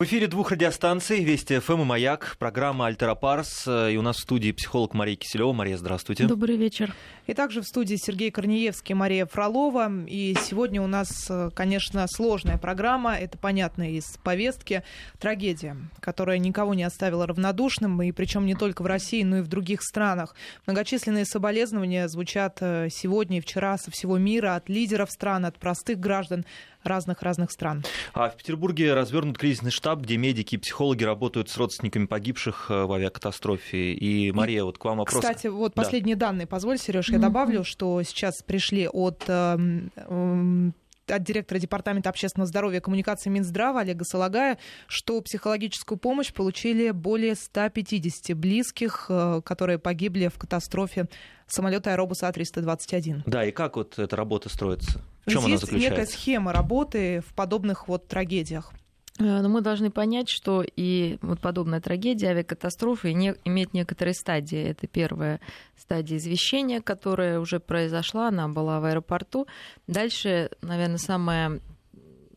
В эфире двух радиостанций Вести ФМ и Маяк, программа Альтера Парс. И у нас в студии психолог Мария Киселева. Мария, здравствуйте. Добрый вечер. И также в студии Сергей Корнеевский, Мария Фролова. И сегодня у нас, конечно, сложная программа. Это понятно из повестки. Трагедия, которая никого не оставила равнодушным. И причем не только в России, но и в других странах. Многочисленные соболезнования звучат э, сегодня и вчера со всего мира от лидеров стран, от простых граждан разных-разных стран. А в Петербурге развернут кризисный штаб, где медики и психологи работают с родственниками погибших э, в авиакатастрофе. И, Мария, вот к вам вопрос. Кстати, вот да. последние данные, позволь, Сереж, я добавлю, что сейчас пришли от эм, эм, от директора Департамента общественного здоровья и коммуникации Минздрава Олега Салагая, что психологическую помощь получили более 150 близких, э, которые погибли в катастрофе самолета Аэробуса А321. Да, и как вот эта работа строится? В чем Есть она заключается? некая схема работы в подобных вот трагедиях. Э, но мы должны понять, что и вот подобная трагедия, авиакатастрофы не, имеет некоторые стадии. Это первая стадия извещения, которая уже произошла, она была в аэропорту. Дальше, наверное, самая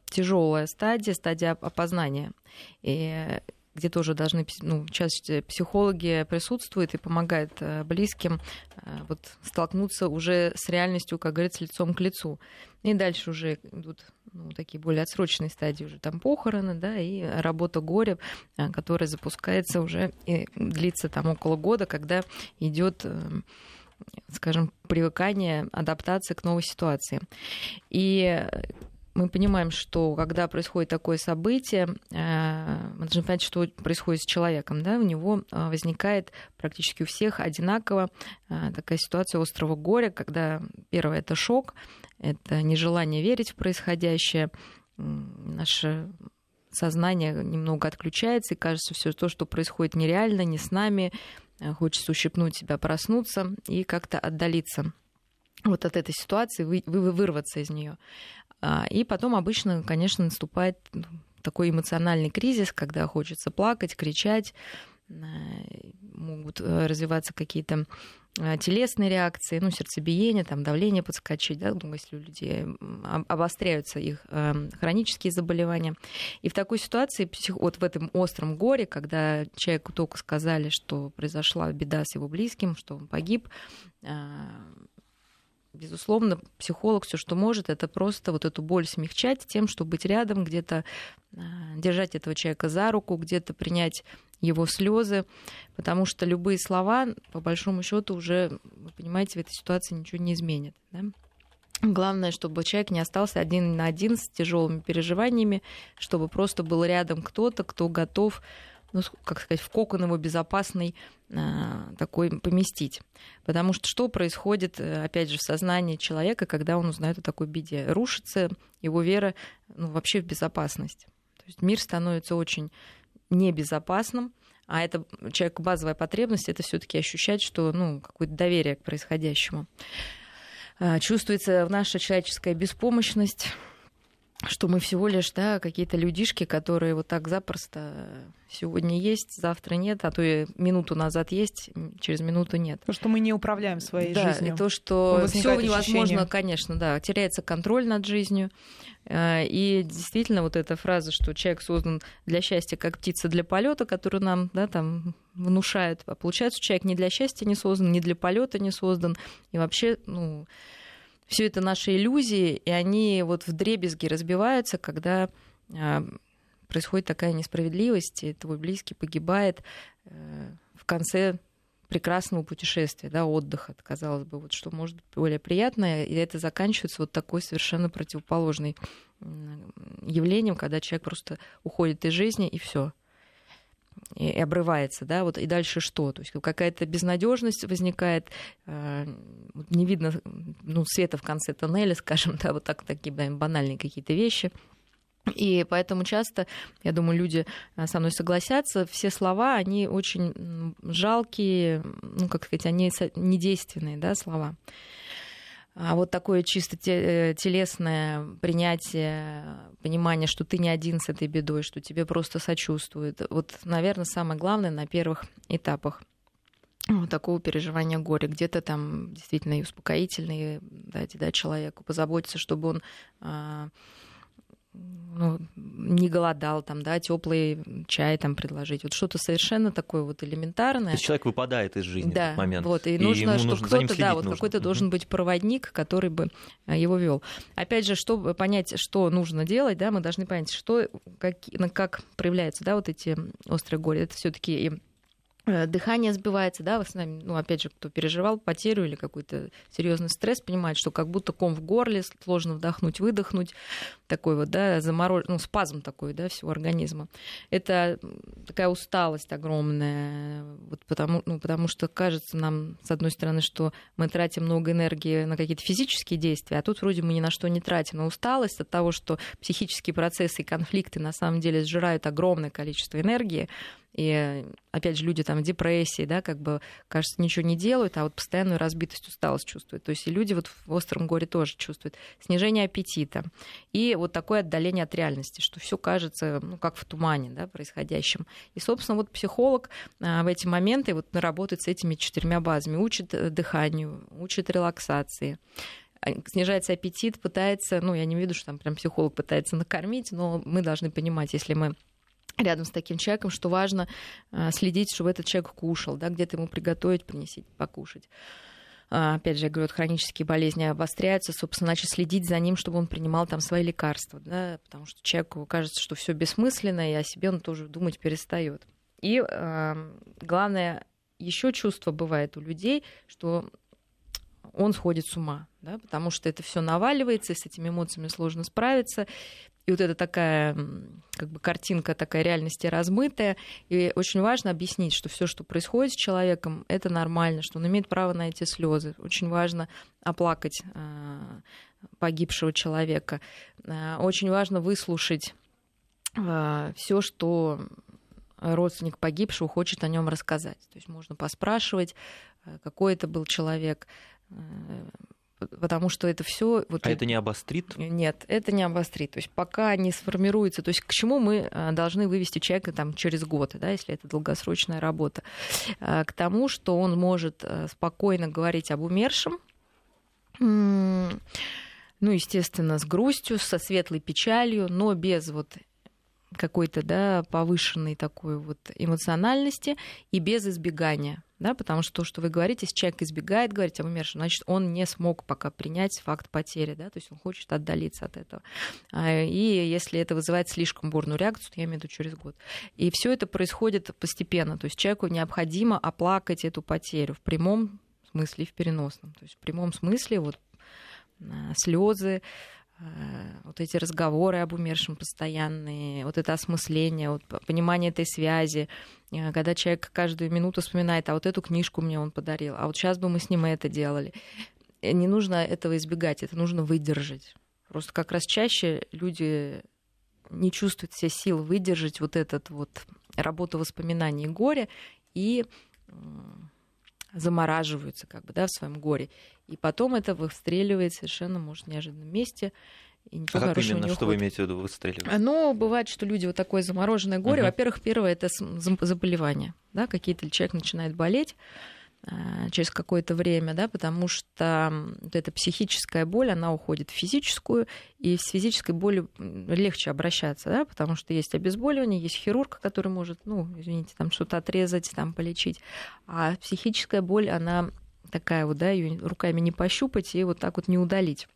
тяжелая стадия, стадия опознания. И где тоже должны, ну, часть психологи присутствуют и помогают э, близким э, вот, столкнуться уже с реальностью, как говорится, лицом к лицу. И дальше уже идут ну, такие более отсроченные стадии, уже там похороны, да, и работа горя, э, которая запускается уже и длится там около года, когда идет скажем, привыкание, адаптация к новой ситуации. И мы понимаем, что когда происходит такое событие, э, мы должны понять, что происходит с человеком. Да? У него э, возникает практически у всех одинаково э, такая ситуация острого горя, когда первое это шок, это нежелание верить в происходящее, наше сознание немного отключается, и кажется, все то, что происходит нереально, не с нами, хочется ущипнуть себя, проснуться и как-то отдалиться вот от этой ситуации, вы, вы, вырваться из нее. А, и потом обычно, конечно, наступает ну, такой эмоциональный кризис, когда хочется плакать, кричать, э, могут э, развиваться какие-то э, телесные реакции, ну, сердцебиение, там, давление подскочить, да, думаю, если у людей обостряются их хронические заболевания. И в такой ситуации, вот в этом остром горе, когда человеку только сказали, что произошла беда с его близким, что он погиб, безусловно, психолог все, что может, это просто вот эту боль смягчать тем, чтобы быть рядом, где-то а, держать этого человека за руку, где-то принять его слезы, потому что любые слова, по большому счету, уже, вы понимаете, в этой ситуации ничего не изменят. Да? Главное, чтобы человек не остался один на один с тяжелыми переживаниями, чтобы просто был рядом кто-то, кто готов ну, как сказать, в кокон его безопасный а, такой поместить. Потому что что происходит, э, опять же, в сознании человека, когда он узнает о такой беде? Рушится его вера ну, вообще в безопасность. То есть мир становится очень небезопасным, а это человеку базовая потребность, это все-таки ощущать, что ну, какое-то доверие к происходящему. А, чувствуется наша человеческая беспомощность, что мы всего лишь да, какие-то людишки, которые вот так запросто сегодня есть, завтра нет, а то и минуту назад есть, через минуту нет. То, что мы не управляем своей да, жизнью. И то, что все невозможно, конечно, да, теряется контроль над жизнью. Э, и действительно, вот эта фраза, что человек создан для счастья, как птица для полета, которую нам да, там внушают. А получается, человек не для счастья не создан, не для полета не создан. И вообще, ну, все это наши иллюзии, и они вот в дребезги разбиваются, когда а, происходит такая несправедливость, и твой близкий погибает э, в конце прекрасного путешествия, да, отдыха, казалось бы, вот что может быть более приятное, и это заканчивается вот такой совершенно противоположной явлением, когда человек просто уходит из жизни и все и обрывается, да, вот и дальше что? То есть какая-то безнадежность возникает, э, не видно ну, света в конце тоннеля, скажем, да, вот так, такие да, банальные какие-то вещи. И поэтому часто, я думаю, люди э, со мной согласятся, все слова, они очень жалкие, ну, как сказать, они недейственные, да, слова. А вот такое чисто э, телесное принятие, понимание, что ты не один с этой бедой, что тебе просто сочувствуют. Вот, наверное, самое главное на первых этапах вот такого переживания горя. Где-то там действительно и успокоительные дать, дать человеку, позаботиться, чтобы он а, голодал, там, да, теплый чай там предложить. Вот что-то совершенно такое вот элементарное. То есть человек выпадает из жизни да, в этот момент. Вот, и, и нужно, что кто-то, да, вот какой-то угу. должен быть проводник, который бы э, его вел. Опять же, чтобы понять, что нужно делать, да, мы должны понять, что, как, как проявляются, да, вот эти острые горе. Это все-таки и дыхание сбивается, да, с нами, ну, опять же, кто переживал потерю или какой-то серьезный стресс, понимает, что как будто ком в горле, сложно вдохнуть, выдохнуть, такой вот, да, заморож... ну, спазм такой, да, всего организма. Это такая усталость огромная, вот потому, ну, потому что кажется нам, с одной стороны, что мы тратим много энергии на какие-то физические действия, а тут вроде мы ни на что не тратим, но усталость от того, что психические процессы и конфликты на самом деле сжирают огромное количество энергии, и, опять же, люди там в депрессии, да, как бы, кажется, ничего не делают, а вот постоянную разбитость, усталость чувствуют. То есть и люди вот в остром горе тоже чувствуют снижение аппетита и вот такое отдаление от реальности, что все кажется, ну, как в тумане, да, происходящем. И, собственно, вот психолог а, в эти моменты вот работает с этими четырьмя базами, учит э, дыханию, учит релаксации, снижается аппетит, пытается, ну, я не виду, что там прям психолог пытается накормить, но мы должны понимать, если мы рядом с таким человеком, что важно а, следить, чтобы этот человек кушал, да, где-то ему приготовить, принести покушать. А, опять же, я говорю, вот хронические болезни обостряются, собственно, значит, следить за ним, чтобы он принимал там свои лекарства, да, потому что человеку кажется, что все бессмысленно, и о себе он тоже думать перестает. И э, главное, еще чувство бывает у людей, что он сходит с ума, да, потому что это все наваливается, и с этими эмоциями сложно справиться. И вот это такая как бы картинка такая реальности размытая. И очень важно объяснить, что все, что происходит с человеком, это нормально, что он имеет право на эти слезы. Очень важно оплакать а, погибшего человека. А, очень важно выслушать а, все, что родственник погибшего хочет о нем рассказать. То есть можно поспрашивать, какой это был человек, потому что это все. Вот а это, это не обострит? Нет, это не обострит. То есть пока не сформируется, то есть к чему мы э, должны вывести человека там через год, да, если это долгосрочная работа, э, к тому, что он может э, спокойно говорить об умершем, ну, естественно, с грустью, со светлой печалью, но без вот какой-то да, повышенной такой вот эмоциональности и без избегания. Да, потому что то, что вы говорите, если человек избегает говорить об умершем, значит, он не смог пока принять факт потери, да, то есть он хочет отдалиться от этого. А, и если это вызывает слишком бурную реакцию, то я имею в виду через год. И все это происходит постепенно, то есть человеку необходимо оплакать эту потерю в прямом смысле и в переносном. То есть в прямом смысле вот а, слезы, вот эти разговоры об умершем постоянные, вот это осмысление, вот понимание этой связи, э, когда человек каждую минуту вспоминает, а вот эту книжку мне он подарил, а вот сейчас бы мы с ним это делали. Э, не нужно этого избегать, это нужно выдержать. Просто как раз чаще люди не чувствуют все сил выдержать вот этот вот работу воспоминаний горя и замораживаются как бы, да, в своем горе. И потом это выстреливает совершенно, может, в неожиданном месте. И ничего а как именно, что вы имеете в виду выстреливает? Ну, бывает, что люди вот такое замороженное горе. Uh-huh. Во-первых, первое это заболевание, да, какие-то человек начинает болеть через какое-то время, да, потому что вот эта психическая боль, она уходит в физическую, и с физической болью легче обращаться, да, потому что есть обезболивание, есть хирург, который может, ну, извините, там что-то отрезать, там полечить, а психическая боль, она такая вот, да, ее руками не пощупать и вот так вот не удалить.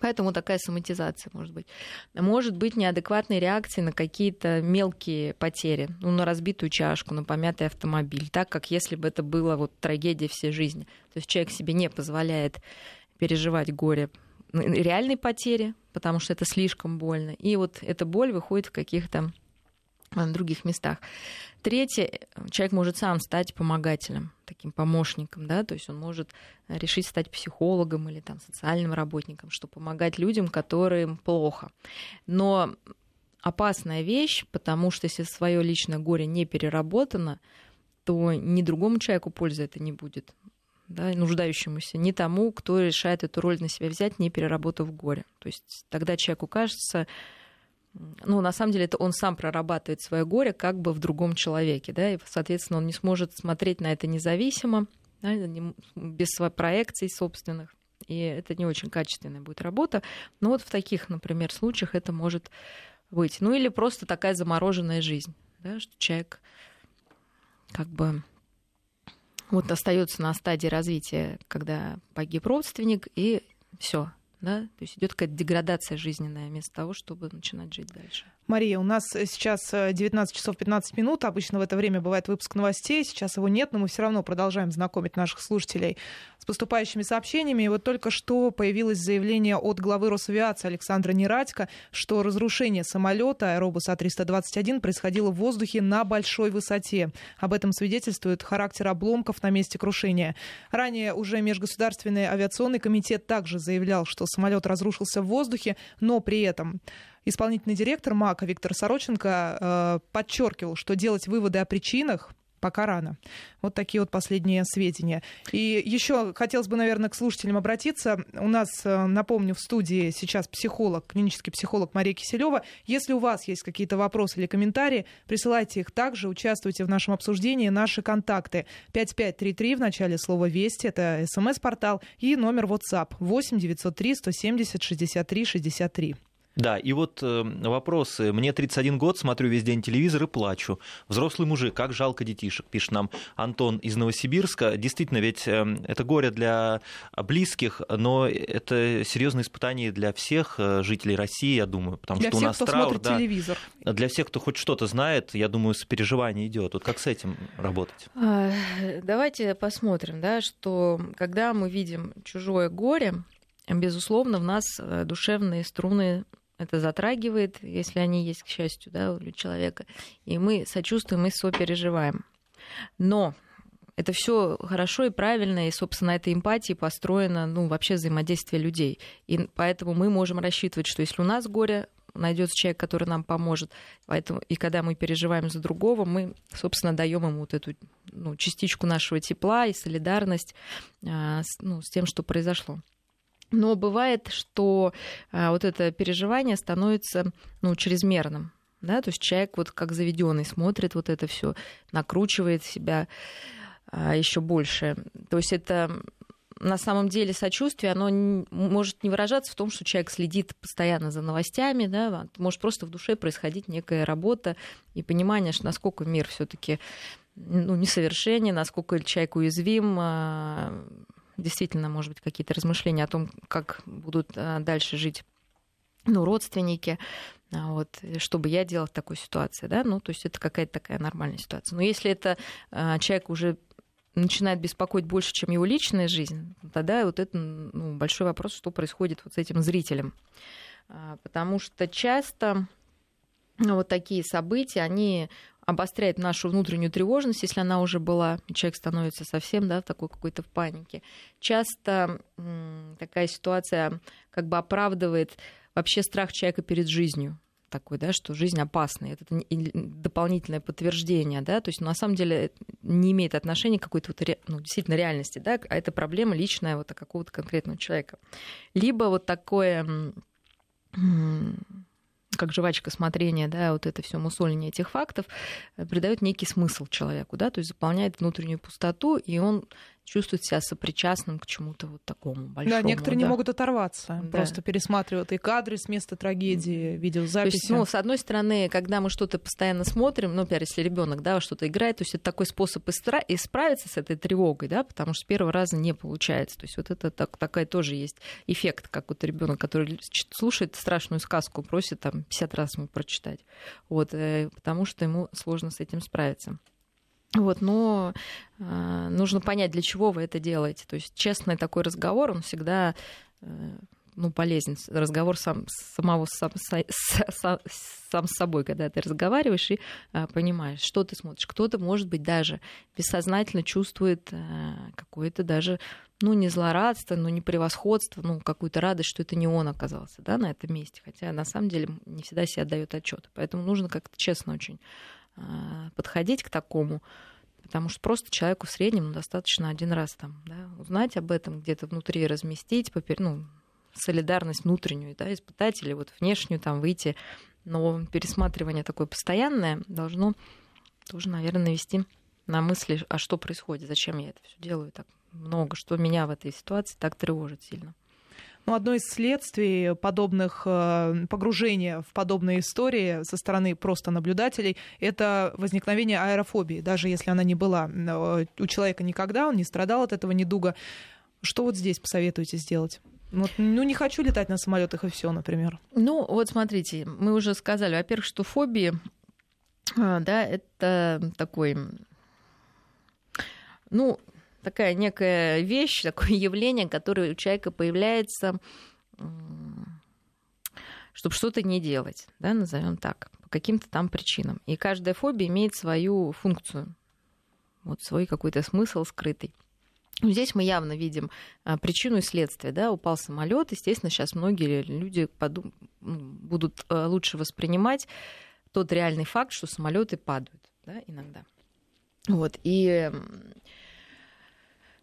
Поэтому такая соматизация может быть. Может быть неадекватные реакции на какие-то мелкие потери, ну, на разбитую чашку, на помятый автомобиль, так как если бы это было вот трагедия всей жизни. То есть человек себе не позволяет переживать горе реальной потери, потому что это слишком больно. И вот эта боль выходит в каких-то в других местах. Третье, человек может сам стать помогателем, таким помощником, да, то есть он может решить стать психологом или там социальным работником, что помогать людям, которым плохо. Но опасная вещь, потому что если свое личное горе не переработано, то ни другому человеку пользы это не будет, да, нуждающемуся, ни тому, кто решает эту роль на себя взять, не переработав горе. То есть тогда человеку кажется, ну, на самом деле, это он сам прорабатывает свое горе как бы в другом человеке, да, и, соответственно, он не сможет смотреть на это независимо, да, без своей проекций собственных. и это не очень качественная будет работа. Но вот в таких, например, случаях это может быть. Ну или просто такая замороженная жизнь, да, что человек как бы вот остается на стадии развития, когда погиб родственник, и все, да, то есть идет какая-то деградация жизненная вместо того, чтобы начинать жить дальше. Мария, у нас сейчас 19 э, часов 15 минут. Обычно в это время бывает выпуск новостей. Сейчас его нет, но мы все равно продолжаем знакомить наших слушателей с поступающими сообщениями. И вот только что появилось заявление от главы Росавиации Александра Нерадько, что разрушение самолета Аэробуса А321 происходило в воздухе на большой высоте. Об этом свидетельствует характер обломков на месте крушения. Ранее уже Межгосударственный авиационный комитет также заявлял, что самолет разрушился в воздухе, но при этом Исполнительный директор МАКа Виктор Сороченко э, подчеркивал, что делать выводы о причинах пока рано. Вот такие вот последние сведения. И еще хотелось бы, наверное, к слушателям обратиться. У нас, э, напомню, в студии сейчас психолог, клинический психолог Мария Киселева. Если у вас есть какие-то вопросы или комментарии, присылайте их также, участвуйте в нашем обсуждении. Наши контакты 5533 в начале слова «Вести», это смс-портал, и номер WhatsApp 8 903 170 63 63. Да, и вот э, вопросы. Мне 31 год, смотрю весь день телевизор и плачу. Взрослый мужик, как жалко детишек, пишет нам Антон из Новосибирска. Действительно, ведь э, это горе для близких, но это серьезное испытание для всех э, жителей России, я думаю, потому для что всех, у нас кто траур, смотрит да, телевизор. Для всех, кто хоть что-то знает, я думаю, сопереживание идет. Вот как с этим работать? А, давайте посмотрим, да, что когда мы видим чужое горе, безусловно, в нас душевные струны это затрагивает, если они есть, к счастью, да, у человека. И мы сочувствуем и сопереживаем. Но это все хорошо и правильно, и, собственно, этой эмпатии построено ну, вообще взаимодействие людей. И поэтому мы можем рассчитывать, что если у нас горе, найдется человек, который нам поможет. Поэтому, и когда мы переживаем за другого, мы, собственно, даем ему вот эту ну, частичку нашего тепла и солидарность а, с, ну, с тем, что произошло. Но бывает, что а, вот это переживание становится ну, чрезмерным. Да? То есть человек вот как заведенный смотрит вот это все, накручивает себя а, еще больше. То есть это на самом деле сочувствие, оно может не выражаться в том, что человек следит постоянно за новостями, да, может просто в душе происходить некая работа и понимание, что насколько мир все-таки ну, несовершенен, насколько человек уязвим, а, действительно, может быть, какие-то размышления о том, как будут а, дальше жить ну, родственники, а, вот, что бы я делала в такой ситуации, да, ну, то есть это какая-то такая нормальная ситуация. Но если это а, человек уже начинает беспокоить больше, чем его личная жизнь, тогда вот это ну, большой вопрос, что происходит вот с этим зрителем. Потому что часто вот такие события, они обостряет нашу внутреннюю тревожность, если она уже была, человек становится совсем да, такой какой-то в панике. Часто такая ситуация как бы оправдывает вообще страх человека перед жизнью такой, да, что жизнь опасна. Это дополнительное подтверждение, да, то есть на самом деле не имеет отношения к какой-то вот, ну, действительно реальности, да, а это проблема личная вот какого-то конкретного человека. Либо вот такое как жвачка смотрения, да, вот это все мусоление этих фактов э, придает некий смысл человеку, да, то есть заполняет внутреннюю пустоту, и он чувствует себя сопричастным к чему-то вот такому большому. Да, некоторые да. не могут оторваться, да. просто пересматривают и кадры с места трагедии, видеозаписи. То есть, ну, с одной стороны, когда мы что-то постоянно смотрим, ну, например, если ребенок, да, что-то играет, то есть это такой способ испра- исправиться с этой тревогой, да, потому что с первого раза не получается. То есть вот это так, такая тоже есть эффект, как вот ребенок, который слушает страшную сказку, просит там 50 раз ему прочитать, вот, э, потому что ему сложно с этим справиться. Вот, но э, нужно понять, для чего вы это делаете. То есть честный такой разговор, он всегда э, ну, полезен. Разговор сам, самого сам, сам, сам с собой, когда ты разговариваешь и э, понимаешь, что ты смотришь. Кто-то, может быть, даже бессознательно чувствует э, какое-то даже, ну, не злорадство, ну, не превосходство, ну, какую-то радость, что это не он оказался, да, на этом месте. Хотя на самом деле не всегда себе отдает отчет. Поэтому нужно как-то честно очень подходить к такому, потому что просто человеку в среднем ну, достаточно один раз там, да, узнать об этом, где-то внутри разместить, попер... ну, солидарность внутреннюю, да, испытать или вот внешнюю там выйти. Но пересматривание такое постоянное должно тоже, наверное, навести на мысли, а что происходит, зачем я это все делаю так много что меня в этой ситуации так тревожит сильно. Ну, одно из следствий подобных э, погружения в подобные истории со стороны просто наблюдателей — это возникновение аэрофобии, даже если она не была э, у человека никогда, он не страдал от этого недуга. Что вот здесь посоветуете сделать? Вот, ну, не хочу летать на самолетах и все, например. Ну, вот смотрите, мы уже сказали, во-первых, что фобии, а, да, это такой, ну, такая некая вещь, такое явление, которое у человека появляется, чтобы что-то не делать, да, назовем так, по каким-то там причинам. И каждая фобия имеет свою функцию, вот свой какой-то смысл скрытый. Здесь мы явно видим а, причину и следствие. Да? Упал самолет, естественно, сейчас многие люди подум... будут а, лучше воспринимать тот реальный факт, что самолеты падают да, иногда. Вот. И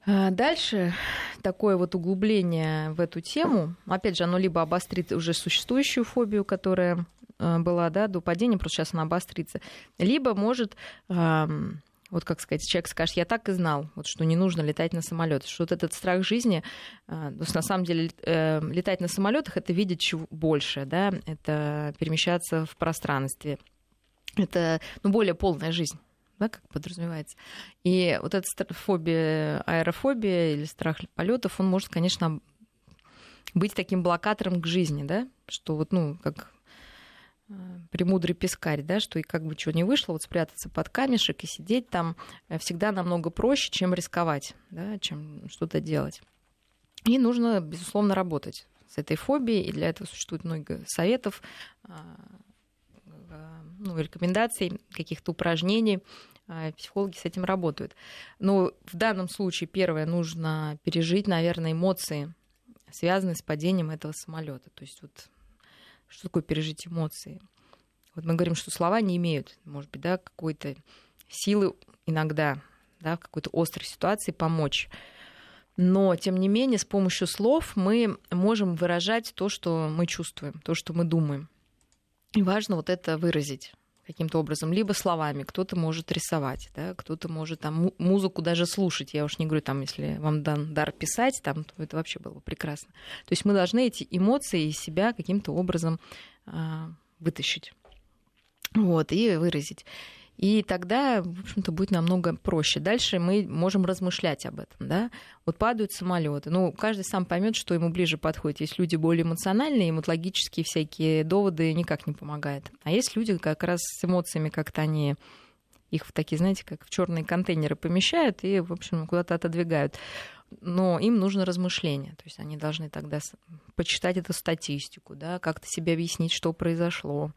Дальше такое вот углубление в эту тему, опять же, оно либо обострит уже существующую фобию, которая была да, до падения, просто сейчас она обострится, либо может вот как сказать, человек скажет, я так и знал, вот, что не нужно летать на самолете, что вот этот страх жизни, а, то есть на самом деле э, летать на самолетах это видеть чего больше, да, это перемещаться в пространстве, это ну, более полная жизнь да, как подразумевается. И вот эта фобия, аэрофобия или страх полетов, он может, конечно, быть таким блокатором к жизни, да, что вот, ну, как Э, премудрый пескарь, да, что и как бы что не вышло, вот спрятаться под камешек и сидеть там э, всегда намного проще, чем рисковать, да, чем что-то делать. И нужно, безусловно, работать с этой фобией, и для этого существует много советов, а, ну, рекомендаций, каких-то упражнений. А, психологи с этим работают. Но в данном случае, первое, нужно пережить, наверное, эмоции, связанные с падением этого самолета. То есть вот что такое пережить эмоции? Вот мы говорим, что слова не имеют, может быть, да, какой-то силы иногда, да, в какой-то острой ситуации помочь. Но, тем не менее, с помощью слов мы можем выражать то, что мы чувствуем, то, что мы думаем. И важно вот это выразить каким-то образом, либо словами, кто-то может рисовать, да, кто-то может там музыку даже слушать. Я уж не говорю, там, если вам дан дар писать, там, то это вообще было бы прекрасно. То есть мы должны эти эмоции из себя каким-то образом а, вытащить вот, и выразить. И тогда, в общем-то, будет намного проще. Дальше мы можем размышлять об этом. Да? Вот падают самолеты. Ну, каждый сам поймет, что ему ближе подходит. Есть люди более эмоциональные, им логические всякие доводы никак не помогают. А есть люди как раз с эмоциями как-то они их в такие, знаете, как в черные контейнеры помещают и, в общем, куда-то отодвигают. Но им нужно размышление. То есть они должны тогда почитать эту статистику, да, как-то себе объяснить, что произошло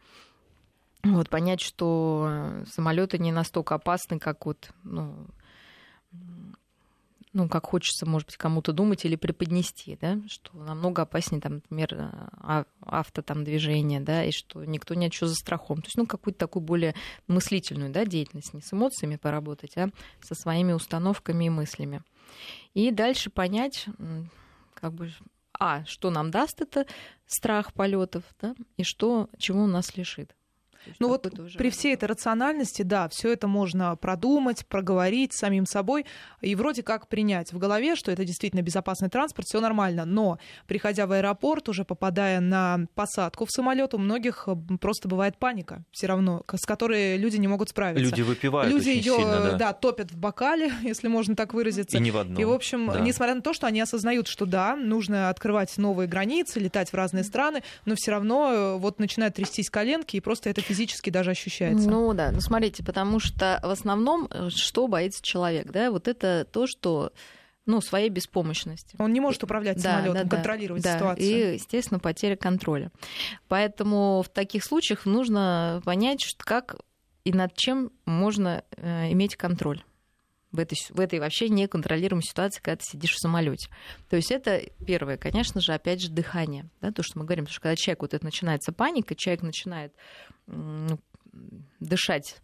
вот, понять, что самолеты не настолько опасны, как вот, ну, ну, как хочется, может быть, кому-то думать или преподнести, да, что намного опаснее, там, например, а, авто там движение, да, и что никто не отчет за страхом. То есть, ну, какую-то такую более мыслительную, да, деятельность, не с эмоциями поработать, а со своими установками и мыслями. И дальше понять, как бы, а, что нам даст это страх полетов, да, и что, чего у нас лишит. Ну вот при всей этой рациональности, да, все это можно продумать, проговорить самим собой и вроде как принять в голове, что это действительно безопасный транспорт, все нормально. Но приходя в аэропорт, уже попадая на посадку в самолет, у многих просто бывает паника все равно, с которой люди не могут справиться. Люди выпивают Люди ее да. Да, топят в бокале, если можно так выразиться. И не в одном. И, в общем, да. несмотря на то, что они осознают, что да, нужно открывать новые границы, летать в разные страны, но все равно э, вот начинают трястись коленки, и просто это физически даже ощущается. Ну да, ну смотрите, потому что в основном э, что боится человек, да, вот это то, что ну, своей беспомощности. Он не может управлять да, самолетом, да, контролировать да, ситуацию. И, естественно, потеря контроля. Поэтому в таких случаях нужно понять, как и над чем можно э, иметь контроль в этой, в этой вообще неконтролируемой ситуации, когда ты сидишь в самолете. То есть это первое, конечно же, опять же, дыхание. Да, то, что мы говорим, потому что когда человек вот это начинается паника, человек начинает ну, дышать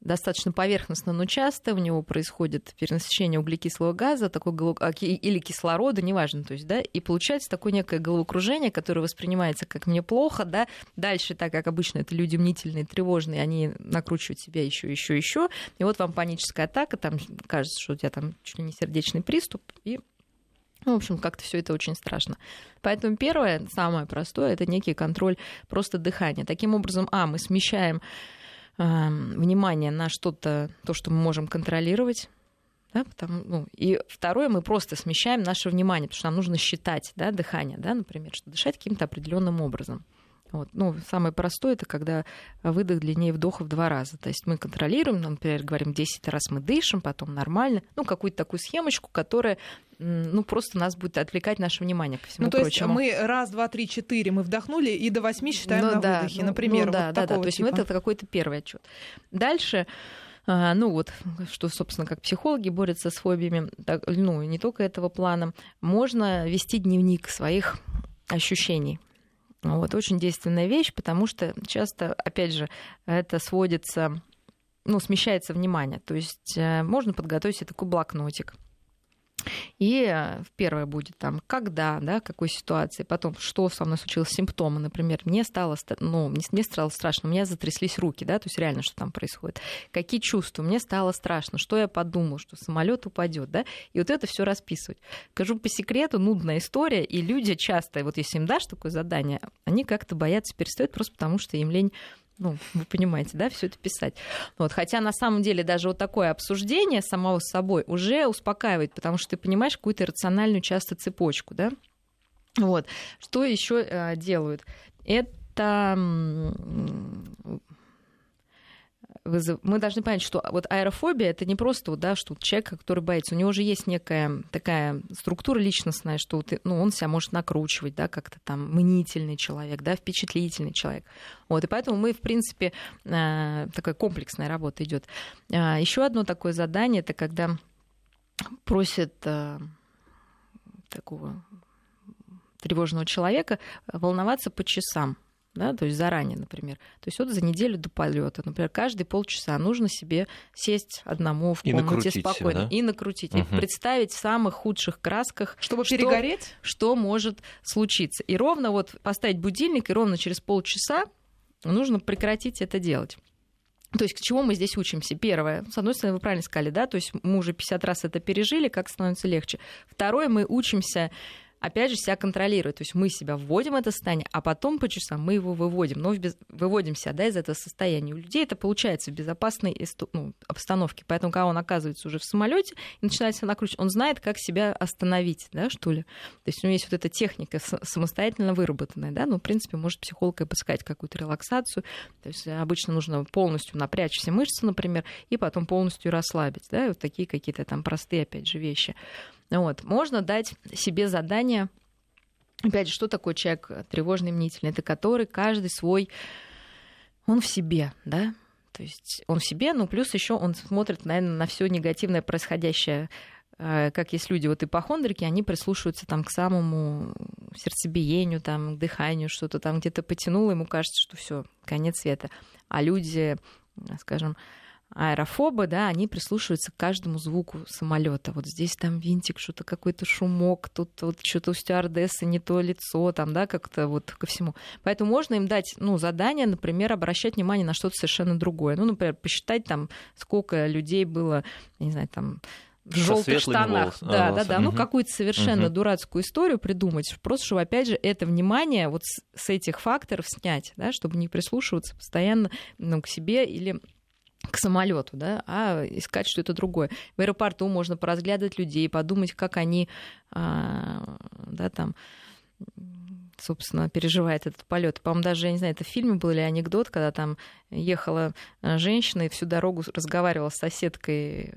достаточно поверхностно, но часто у него происходит перенасыщение углекислого газа такой, а, или кислорода, неважно, то есть, да, и получается такое некое головокружение, которое воспринимается как мне плохо, да, дальше, так как обычно это люди мнительные, тревожные, они накручивают себя еще, еще, еще, и вот вам паническая атака, там кажется, что у тебя там чуть ли не сердечный приступ, и ну, в общем, как-то все это очень страшно. Поэтому первое, самое простое, это некий контроль просто дыхания. Таким образом, а, мы смещаем внимание на что-то, то, что мы можем контролировать, да, потому, ну, и второе, мы просто смещаем наше внимание, потому что нам нужно считать да, дыхание, да, например, что дышать каким-то определенным образом. Вот. Ну, самое простое это когда выдох длиннее вдоха в два раза. То есть мы контролируем, например, говорим 10 раз мы дышим, потом нормально. Ну, какую-то такую схемочку, которая ну, просто нас будет отвлекать наше внимание ко всему ну, то прочему. есть мы раз, два, три, четыре мы вдохнули и до восьми считаем ну, на да, выдохе, ну, например. Ну, да, вот да, да. То есть типа. это какой-то первый отчет. Дальше а, ну вот, что, собственно, как психологи борются с фобиями, так, ну, не только этого плана, можно вести дневник своих ощущений. Вот, очень действенная вещь, потому что часто, опять же, это сводится, ну, смещается внимание. То есть э, можно подготовить себе такой блокнотик – и э, первое будет там, когда, да, какой ситуации, потом, что со мной случилось, симптомы, например, мне стало, ну, мне стало страшно, у меня затряслись руки, да, то есть реально, что там происходит. Какие чувства, мне стало страшно, что я подумал, что самолет упадет, да, и вот это все расписывать. Скажу по секрету, нудная история, и люди часто, вот если им дашь такое задание, они как-то боятся перестают просто потому, что им лень ну, вы понимаете, да, все это писать. Вот, хотя на самом деле даже вот такое обсуждение самого с собой уже успокаивает, потому что ты понимаешь какую-то рациональную часто цепочку, да. Вот. Что еще э, делают? Это мы должны понять, что вот аэрофобия это не просто вот, да, что человек, который боится, у него же есть некая такая структура личностная, что вот, ну, он себя может накручивать, да, как-то там мнительный человек, да, впечатлительный человек. Вот, и поэтому мы, в принципе, э, такая комплексная работа идет. А, Еще одно такое задание это когда просят э, такого тревожного человека волноваться по часам да, то есть заранее, например. То есть вот за неделю до полета, например, каждые полчаса нужно себе сесть одному в комнате и спокойно себя, да? и накрутить, угу. и представить в самых худших красках, чтобы что, перегореть, что может случиться. И ровно вот поставить будильник, и ровно через полчаса нужно прекратить это делать. То есть к чему мы здесь учимся? Первое, с одной стороны, вы правильно сказали, да, то есть мы уже 50 раз это пережили, как становится легче. Второе, мы учимся опять же, себя контролировать. То есть мы себя вводим в это состояние, а потом по часам мы его выводим, но без... выводим да, из этого состояния. У людей это получается в безопасной ну, обстановке. Поэтому, когда он оказывается уже в самолете и начинает себя накручивать, он знает, как себя остановить, да, что ли. То есть у него есть вот эта техника самостоятельно выработанная, да, ну, в принципе, может психолог и подсказать какую-то релаксацию. То есть обычно нужно полностью напрячь все мышцы, например, и потом полностью расслабить, да, вот такие какие-то там простые, опять же, вещи. Вот. Можно дать себе задание Опять же, что такое человек тревожный, мнительный? Это который каждый свой, он в себе, да? То есть он в себе, но плюс еще он смотрит, наверное, на все негативное происходящее. Э, как есть люди, вот ипохондрики, они прислушиваются там к самому сердцебиению, там, к дыханию, что-то там где-то потянуло, ему кажется, что все, конец света. А люди, скажем, аэрофобы, да, они прислушиваются к каждому звуку самолета. Вот здесь там винтик, что-то какой-то шумок, тут вот что-то у стюардессы не то лицо, там, да, как-то вот ко всему. Поэтому можно им дать, ну, задание, например, обращать внимание на что-то совершенно другое. Ну, например, посчитать там, сколько людей было, не знаю, там, в желтых штанах. Волос, да, волосы. да, да. Угу. Ну, какую-то совершенно угу. дурацкую историю придумать. Просто, чтобы, опять же, это внимание вот с, с этих факторов снять, да, чтобы не прислушиваться постоянно ну, к себе или к самолету, да, а искать что-то другое. В аэропорту можно поразглядывать людей, подумать, как они, а, да, там, собственно, переживает этот полет. По-моему, даже, я не знаю, это в фильме был или анекдот, когда там ехала а, женщина и всю дорогу разговаривала с соседкой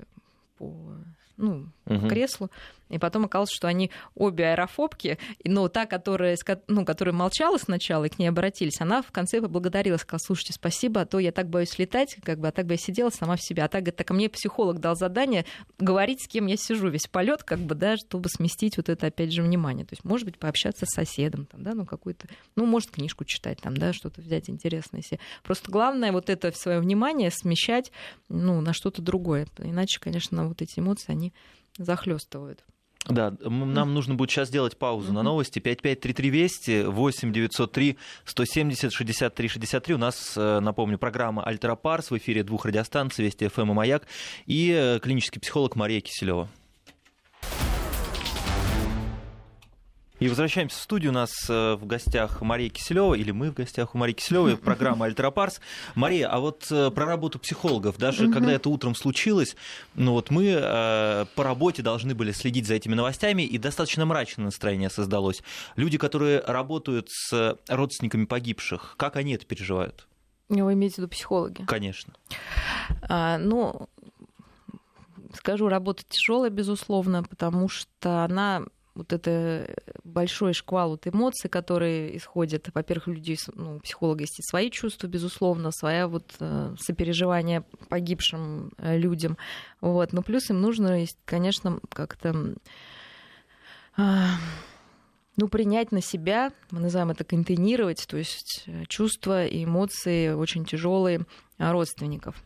по, ну, угу. креслу. И потом оказалось, что они обе аэрофобки, но та, которая, ну, которая молчала сначала и к ней обратились, она в конце поблагодарила, сказала, слушайте, спасибо, а то я так боюсь летать, как бы, а так бы я сидела сама в себя. А так, так мне психолог дал задание говорить, с кем я сижу весь полет, как бы, да, чтобы сместить вот это, опять же, внимание. То есть, может быть, пообщаться с соседом, там, да, ну, какую-то, ну, может, книжку читать, там, да, что-то взять интересное себе. Просто главное вот это свое внимание смещать, ну, на что-то другое. Иначе, конечно, вот эти эмоции, они захлестывают. Да, нам нужно будет сейчас сделать паузу mm-hmm. на новости. 5533 Вести, 8 903 170 63 63. У нас, э, напомню, программа Альтера Парс в эфире двух радиостанций Вести ФМ и Маяк и э, клинический психолог Мария Киселева. И возвращаемся в студию. У нас э, в гостях Мария Киселева, или мы в гостях у Марии Киселевой, программа Альтерапарс. Мария, а вот э, про работу психологов, даже угу. когда это утром случилось, ну вот мы э, по работе должны были следить за этими новостями, и достаточно мрачное настроение создалось. Люди, которые работают с родственниками погибших, как они это переживают? Вы имеете в виду психологи? Конечно. А, ну, скажу, работа тяжелая, безусловно, потому что она вот это большой шквал вот эмоций, которые исходят. Во-первых, людей, ну, психолога есть и свои чувства, безусловно, своя вот э, сопереживание погибшим э, людям. Вот. Но плюс им нужно, конечно, как-то э, ну, принять на себя, мы называем это контейнировать, то есть э, чувства и эмоции очень тяжелые родственников.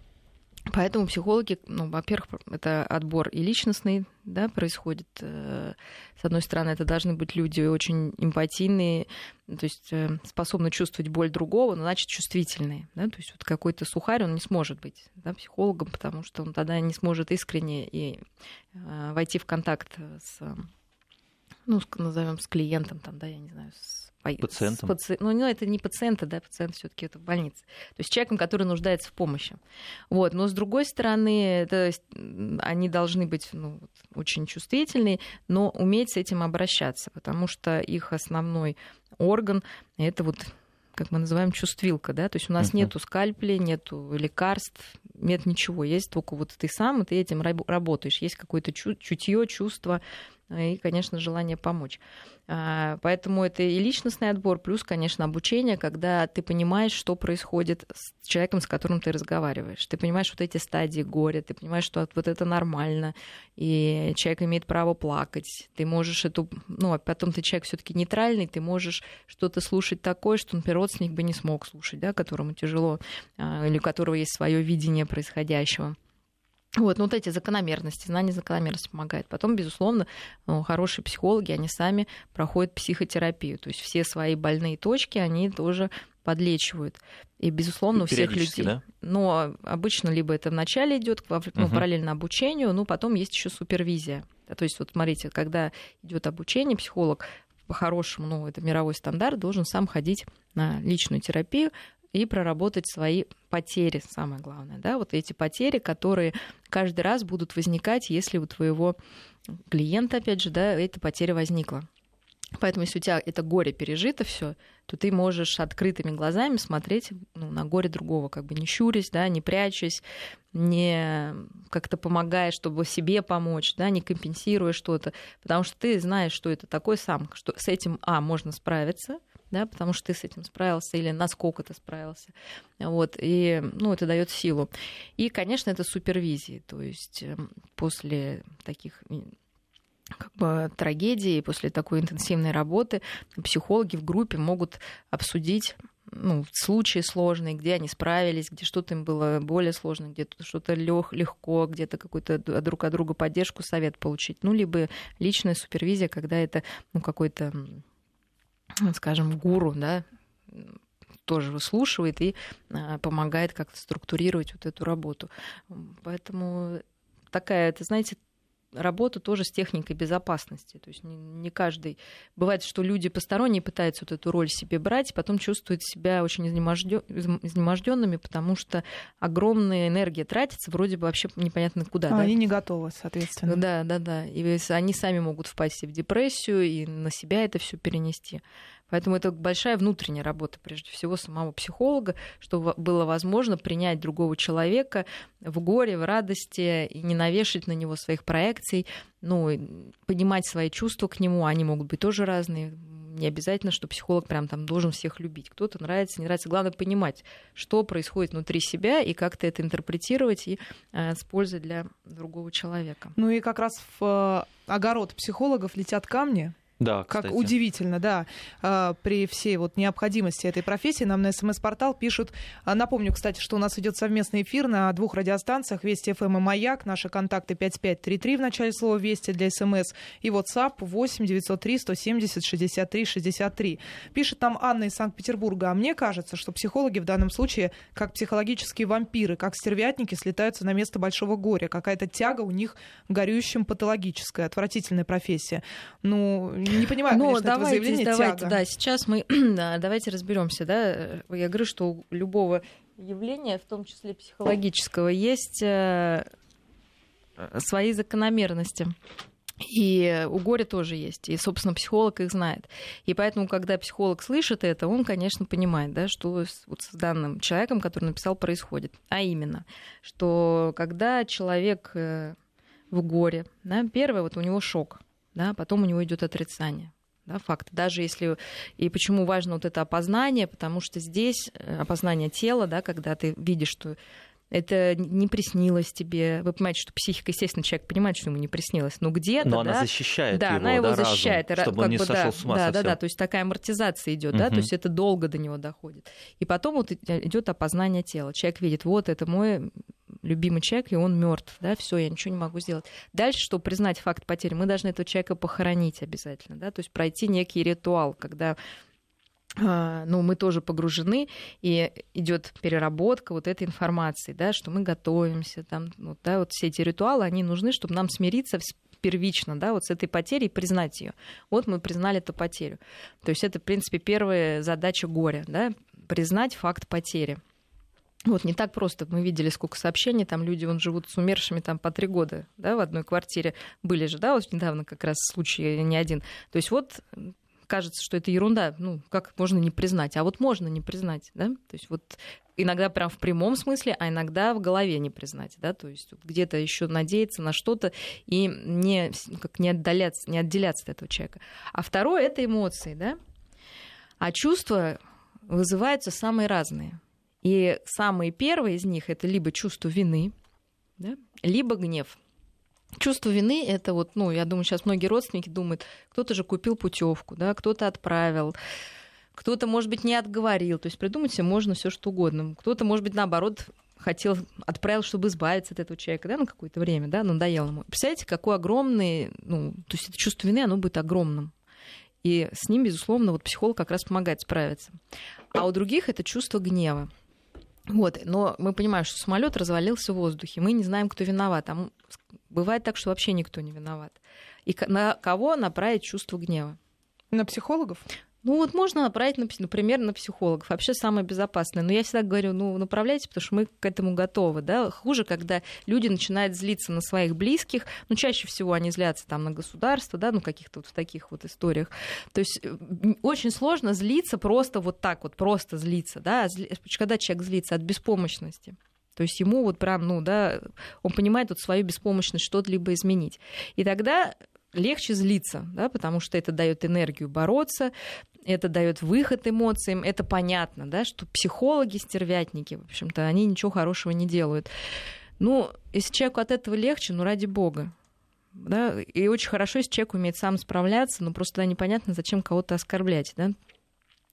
Поэтому психологи, ну, во-первых, это отбор и личностный, да, происходит. Э, с одной стороны, это должны быть люди очень эмпатийные, то есть э, способны чувствовать боль другого, но значит чувствительные, да, то есть вот какой-то сухарь, он не сможет быть да, психологом, потому что он тогда не сможет искренне и э, войти в контакт с, ну, назовем, с клиентом, там, да, я не знаю, с Пациентом? Паци... Ну, ну, это не пациенты, да, пациент все таки это в больнице. То есть человеком, который нуждается в помощи. Вот. Но, с другой стороны, это, они должны быть ну, очень чувствительны, но уметь с этим обращаться, потому что их основной орган — это вот как мы называем, чувствилка, да, то есть у нас uh-huh. нету скальпелей, нету лекарств, нет ничего, есть только вот ты сам, и ты этим работаешь, есть какое-то чутье, чувство, и, конечно, желание помочь. А, поэтому это и личностный отбор, плюс, конечно, обучение, когда ты понимаешь, что происходит с человеком, с которым ты разговариваешь. Ты понимаешь вот эти стадии горя, ты понимаешь, что вот это нормально, и человек имеет право плакать. Ты можешь эту... Ну, а потом ты человек все таки нейтральный, ты можешь что-то слушать такое, что, например, родственник бы не смог слушать, да, которому тяжело, а, или у которого есть свое видение происходящего. Вот, ну, вот эти закономерности, знание закономерности помогает. Потом, безусловно, ну, хорошие психологи, они сами проходят психотерапию. То есть все свои больные точки они тоже подлечивают. И, безусловно, у всех людей. Да? Но обычно либо это вначале идет ну, угу. параллельно обучению, ну, потом есть еще супервизия. То есть, вот смотрите, когда идет обучение, психолог по-хорошему, ну, это мировой стандарт, должен сам ходить на личную терапию, и проработать свои потери, самое главное, да, вот эти потери, которые каждый раз будут возникать, если у твоего клиента, опять же, да, эта потеря возникла. Поэтому, если у тебя это горе пережито все, то ты можешь открытыми глазами смотреть ну, на горе другого, как бы не щурясь, да, не прячась, не как-то помогая, чтобы себе помочь, да, не компенсируя что-то, потому что ты знаешь, что это такое сам, что с этим, а, можно справиться – да, потому что ты с этим справился или насколько ты справился. Вот, и, ну, это дает силу. И, конечно, это супервизии, то есть эм, после таких как бы трагедии, после такой интенсивной работы психологи в группе могут обсудить ну, случаи сложные, где они справились, где что-то им было более сложно, где-то что-то легко, где-то какую-то друг от друга поддержку, совет получить. Ну, либо личная супервизия, когда это ну, какой-то скажем, гуру, да, тоже выслушивает и а, помогает как-то структурировать вот эту работу. Поэтому такая, это, знаете, работа тоже с техникой безопасности. То есть не, не каждый... Бывает, что люди посторонние пытаются вот эту роль себе брать, потом чувствуют себя очень изнеможденными, потому что огромная энергия тратится, вроде бы вообще непонятно куда. А да? Они не готовы, соответственно. Да, да, да. И они сами могут впасть в депрессию и на себя это все перенести. Поэтому это большая внутренняя работа, прежде всего, самого психолога, чтобы было возможно принять другого человека в горе, в радости и не навешать на него своих проекций, ну, понимать свои чувства к нему, они могут быть тоже разные, не обязательно, что психолог прям там должен всех любить. Кто-то нравится, не нравится. Главное понимать, что происходит внутри себя и как-то это интерпретировать и э, использовать для другого человека. Ну и как раз в э, огород психологов летят камни, да, кстати. Как удивительно, да. А, при всей вот необходимости этой профессии нам на СМС-портал пишут. А, напомню, кстати, что у нас идет совместный эфир на двух радиостанциях Вести ФМ и Маяк. Наши контакты 5533 в начале слова Вести для СМС и WhatsApp 8 903 170 63 63. Пишет нам Анна из Санкт-Петербурга. А мне кажется, что психологи в данном случае как психологические вампиры, как стервятники слетаются на место большого горя. Какая-то тяга у них горющим патологическая. Отвратительная профессия. Ну, не понимаю, Но конечно, давайте, этого заявления давайте, тяга. да, сейчас мы, да, давайте разберемся, да. Я говорю, что у любого явления, в том числе психологического, есть э, свои закономерности. И у горя тоже есть. И, собственно, психолог их знает. И поэтому, когда психолог слышит это, он, конечно, понимает, да, что с, вот с данным человеком, который написал, происходит. А именно, что когда человек э, в горе, да, первое, вот у него шок да, потом у него идет отрицание. Да, факт. Даже если... И почему важно вот это опознание, потому что здесь э, опознание тела, да, когда ты видишь, что это не приснилось тебе. Вы понимаете, что психика, естественно, человек понимает, что ему не приснилось, но где-то. Но да, она защищает да, его, она его да, защищает, разум, чтобы он не бы, сошел да, с ума да, совсем. да, да, то есть такая амортизация идет, да, то есть это долго до него доходит. И потом вот идет опознание тела. Человек видит, вот это мой любимый человек, и он мертв, да, все, я ничего не могу сделать. Дальше, чтобы признать факт потери, мы должны этого человека похоронить обязательно, да, то есть пройти некий ритуал, когда а, ну, мы тоже погружены, и идет переработка вот этой информации, да, что мы готовимся, там, вот, да, вот все эти ритуалы, они нужны, чтобы нам смириться первично, да, вот с этой потерей признать ее. Вот мы признали эту потерю. То есть это, в принципе, первая задача горя, да, признать факт потери. Вот не так просто. Мы видели, сколько сообщений, там люди вон, живут с умершими там по три года, да, в одной квартире. Были же, да, вот недавно как раз случай не один. То есть вот кажется, что это ерунда, ну, как можно не признать? А вот можно не признать, да? То есть вот иногда прям в прямом смысле, а иногда в голове не признать, да, то есть где-то еще надеяться на что-то и не, как не, отдаляться, не отделяться от этого человека. А второе — это эмоции, да? А чувства вызываются самые разные. И самые первые из них это либо чувство вины, да, либо гнев. Чувство вины это вот, ну, я думаю, сейчас многие родственники думают, кто-то же купил путевку, да, кто-то отправил, кто-то, может быть, не отговорил. То есть придумать себе можно все что угодно. Кто-то, может быть, наоборот, хотел, отправил, чтобы избавиться от этого человека, да, на какое-то время, да, надоело ему. Представляете, какой огромный, ну, то есть это чувство вины, оно будет огромным. И с ним, безусловно, вот психолог как раз помогает справиться. А у других это чувство гнева. Вот, но мы понимаем, что самолет развалился в воздухе, мы не знаем, кто виноват. А бывает так, что вообще никто не виноват. И на кого направить чувство гнева? На психологов? Ну вот можно направить, например, на психологов. Вообще самое безопасное. Но я всегда говорю, ну направляйте, потому что мы к этому готовы. Да? Хуже, когда люди начинают злиться на своих близких. Ну чаще всего они злятся там на государство, да, ну каких-то вот в таких вот историях. То есть очень сложно злиться просто вот так вот, просто злиться. Да? Когда человек злится от беспомощности. То есть ему вот прям, ну, да, он понимает вот свою беспомощность что-либо изменить. И тогда легче злиться, да, потому что это дает энергию бороться, это дает выход эмоциям, это понятно, да, что психологи, стервятники, в общем-то, они ничего хорошего не делают. Ну, если человеку от этого легче, ну, ради бога. Да? И очень хорошо, если человек умеет сам справляться, но просто да, непонятно, зачем кого-то оскорблять. Да?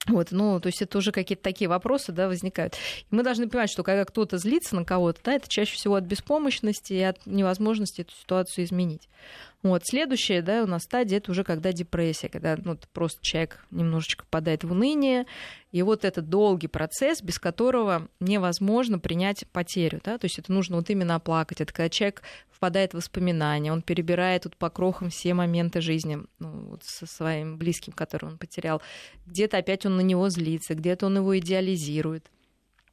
Вот, ну, то есть это уже какие-то такие вопросы, да, возникают. И мы должны понимать, что когда кто-то злится на кого-то, да, это чаще всего от беспомощности и от невозможности эту ситуацию изменить. Вот. Следующая да, у нас стадия это уже когда депрессия, когда ну, просто человек немножечко попадает в уныние. И вот этот долгий процесс, без которого невозможно принять потерю. Да? То есть это нужно вот именно оплакать. Это когда человек впадает воспоминания, он перебирает тут по крохам все моменты жизни ну, вот со своим близким, которого он потерял. Где-то опять он на него злится, где-то он его идеализирует.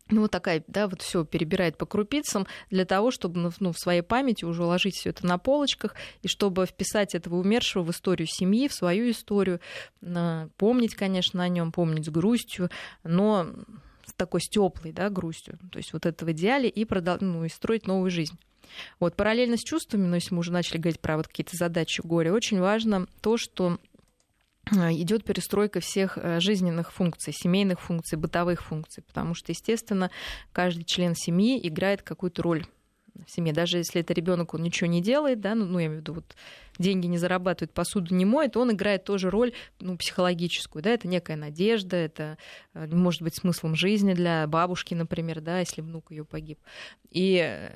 ну, вот такая, да, вот все перебирает по крупицам для того, чтобы ну, ну, в своей памяти уже уложить все это на полочках, и чтобы вписать этого умершего в историю семьи, в свою историю, помнить, конечно, о нем, помнить с грустью, но такой с теплой, да, грустью. То есть вот это в идеале и, продол... ну, и строить новую жизнь. Вот параллельно с чувствами, но если мы уже начали говорить про вот какие-то задачи горя, очень важно то, что Э, идет перестройка всех э, жизненных функций, семейных функций, бытовых функций, потому что, естественно, каждый член семьи играет какую-то роль в семье. Даже если это ребенок, он ничего не делает, да, ну, ну я имею в виду, вот деньги не зарабатывает, посуду не моет, он играет тоже роль ну, психологическую, да, это некая надежда, это э, может быть смыслом жизни для бабушки, например, да, если внук ее погиб. И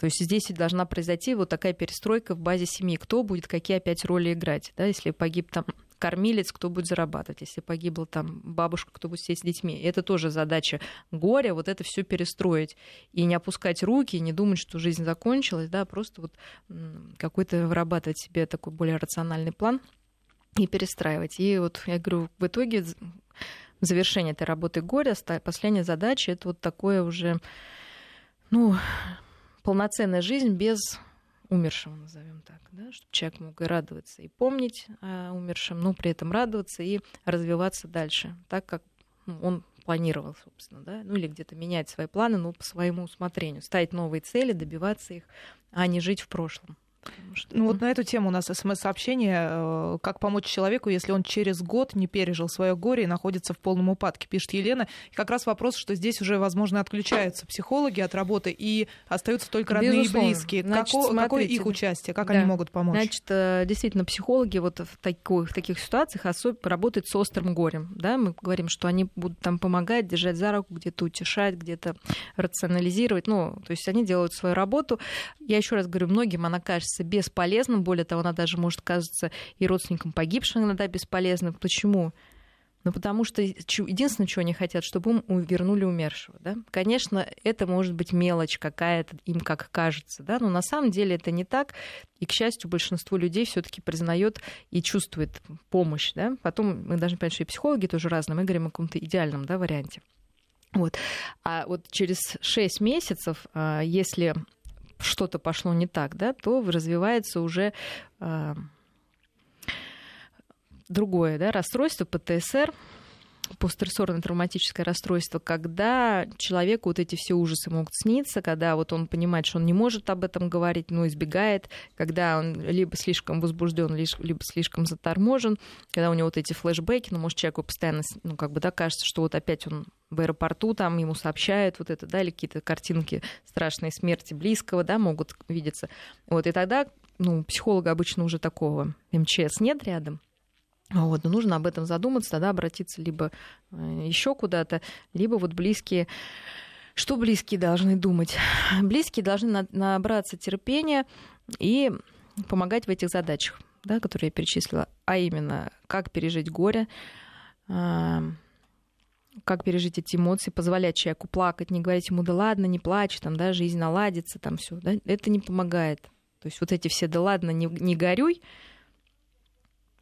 то есть здесь должна произойти вот такая перестройка в базе семьи. Кто будет какие опять роли играть? Да? Если погиб там кормилец, кто будет зарабатывать, если погибла там бабушка, кто будет сидеть с детьми. И это тоже задача горя, вот это все перестроить и не опускать руки, не думать, что жизнь закончилась, да, просто вот какой-то вырабатывать себе такой более рациональный план и перестраивать. И вот я говорю, в итоге завершение этой работы горя, последняя задача, это вот такое уже, ну, полноценная жизнь без умершего, назовем так, да, чтобы человек мог и радоваться, и помнить о умершем, но при этом радоваться и развиваться дальше, так как ну, он планировал, собственно, да, ну или где-то менять свои планы, но по своему усмотрению, ставить новые цели, добиваться их, а не жить в прошлом. Что... Ну вот на эту тему у нас смс-сообщение, э, как помочь человеку, если он через год не пережил свое горе и находится в полном упадке, пишет Елена. И как раз вопрос, что здесь уже, возможно, отключаются психологи от работы и остаются только родные Безусловно. и близкие. Значит, Како... смотрите, какое их участие, как да. они могут помочь? Значит, э, действительно, психологи вот в таких, в таких ситуациях особенно работают с острым горем. Да? Мы говорим, что они будут там помогать, держать за руку, где-то утешать, где-то рационализировать. Ну, то есть они делают свою работу. Я еще раз говорю, многим она кажется кажется бесполезным. Более того, она даже может казаться и родственникам погибших иногда бесполезным. Почему? Ну, потому что единственное, чего они хотят, чтобы им вернули умершего. Да? Конечно, это может быть мелочь какая-то, им как кажется, да? но на самом деле это не так. И, к счастью, большинство людей все таки признает и чувствует помощь. Да? Потом мы должны понять, что и психологи тоже разные. Мы говорим о каком-то идеальном да, варианте. Вот. А вот через 6 месяцев, а, если что-то пошло не так, да, то развивается уже э, другое да, расстройство ПТСР, постстрессорное травматическое расстройство, когда человеку вот эти все ужасы могут сниться, когда вот он понимает, что он не может об этом говорить, но избегает, когда он либо слишком возбужден, либо слишком заторможен, когда у него вот эти флешбеки, ну, может, человеку постоянно, ну, как бы, да, кажется, что вот опять он в аэропорту, там ему сообщают вот это, да, или какие-то картинки страшной смерти близкого, да, могут видеться. Вот, и тогда, ну, психолога обычно уже такого МЧС нет рядом, вот, но нужно об этом задуматься, тогда обратиться либо э, еще куда-то, либо вот близкие что близкие должны думать? Близкие должны набраться терпения и помогать в этих задачах, да, которые я перечислила, а именно, как пережить горе, а, как пережить эти эмоции, позволять человеку плакать, не говорить ему, да ладно, не плачь, там, да, жизнь наладится, там все, да, это не помогает. То есть вот эти все, да ладно, не, не горюй,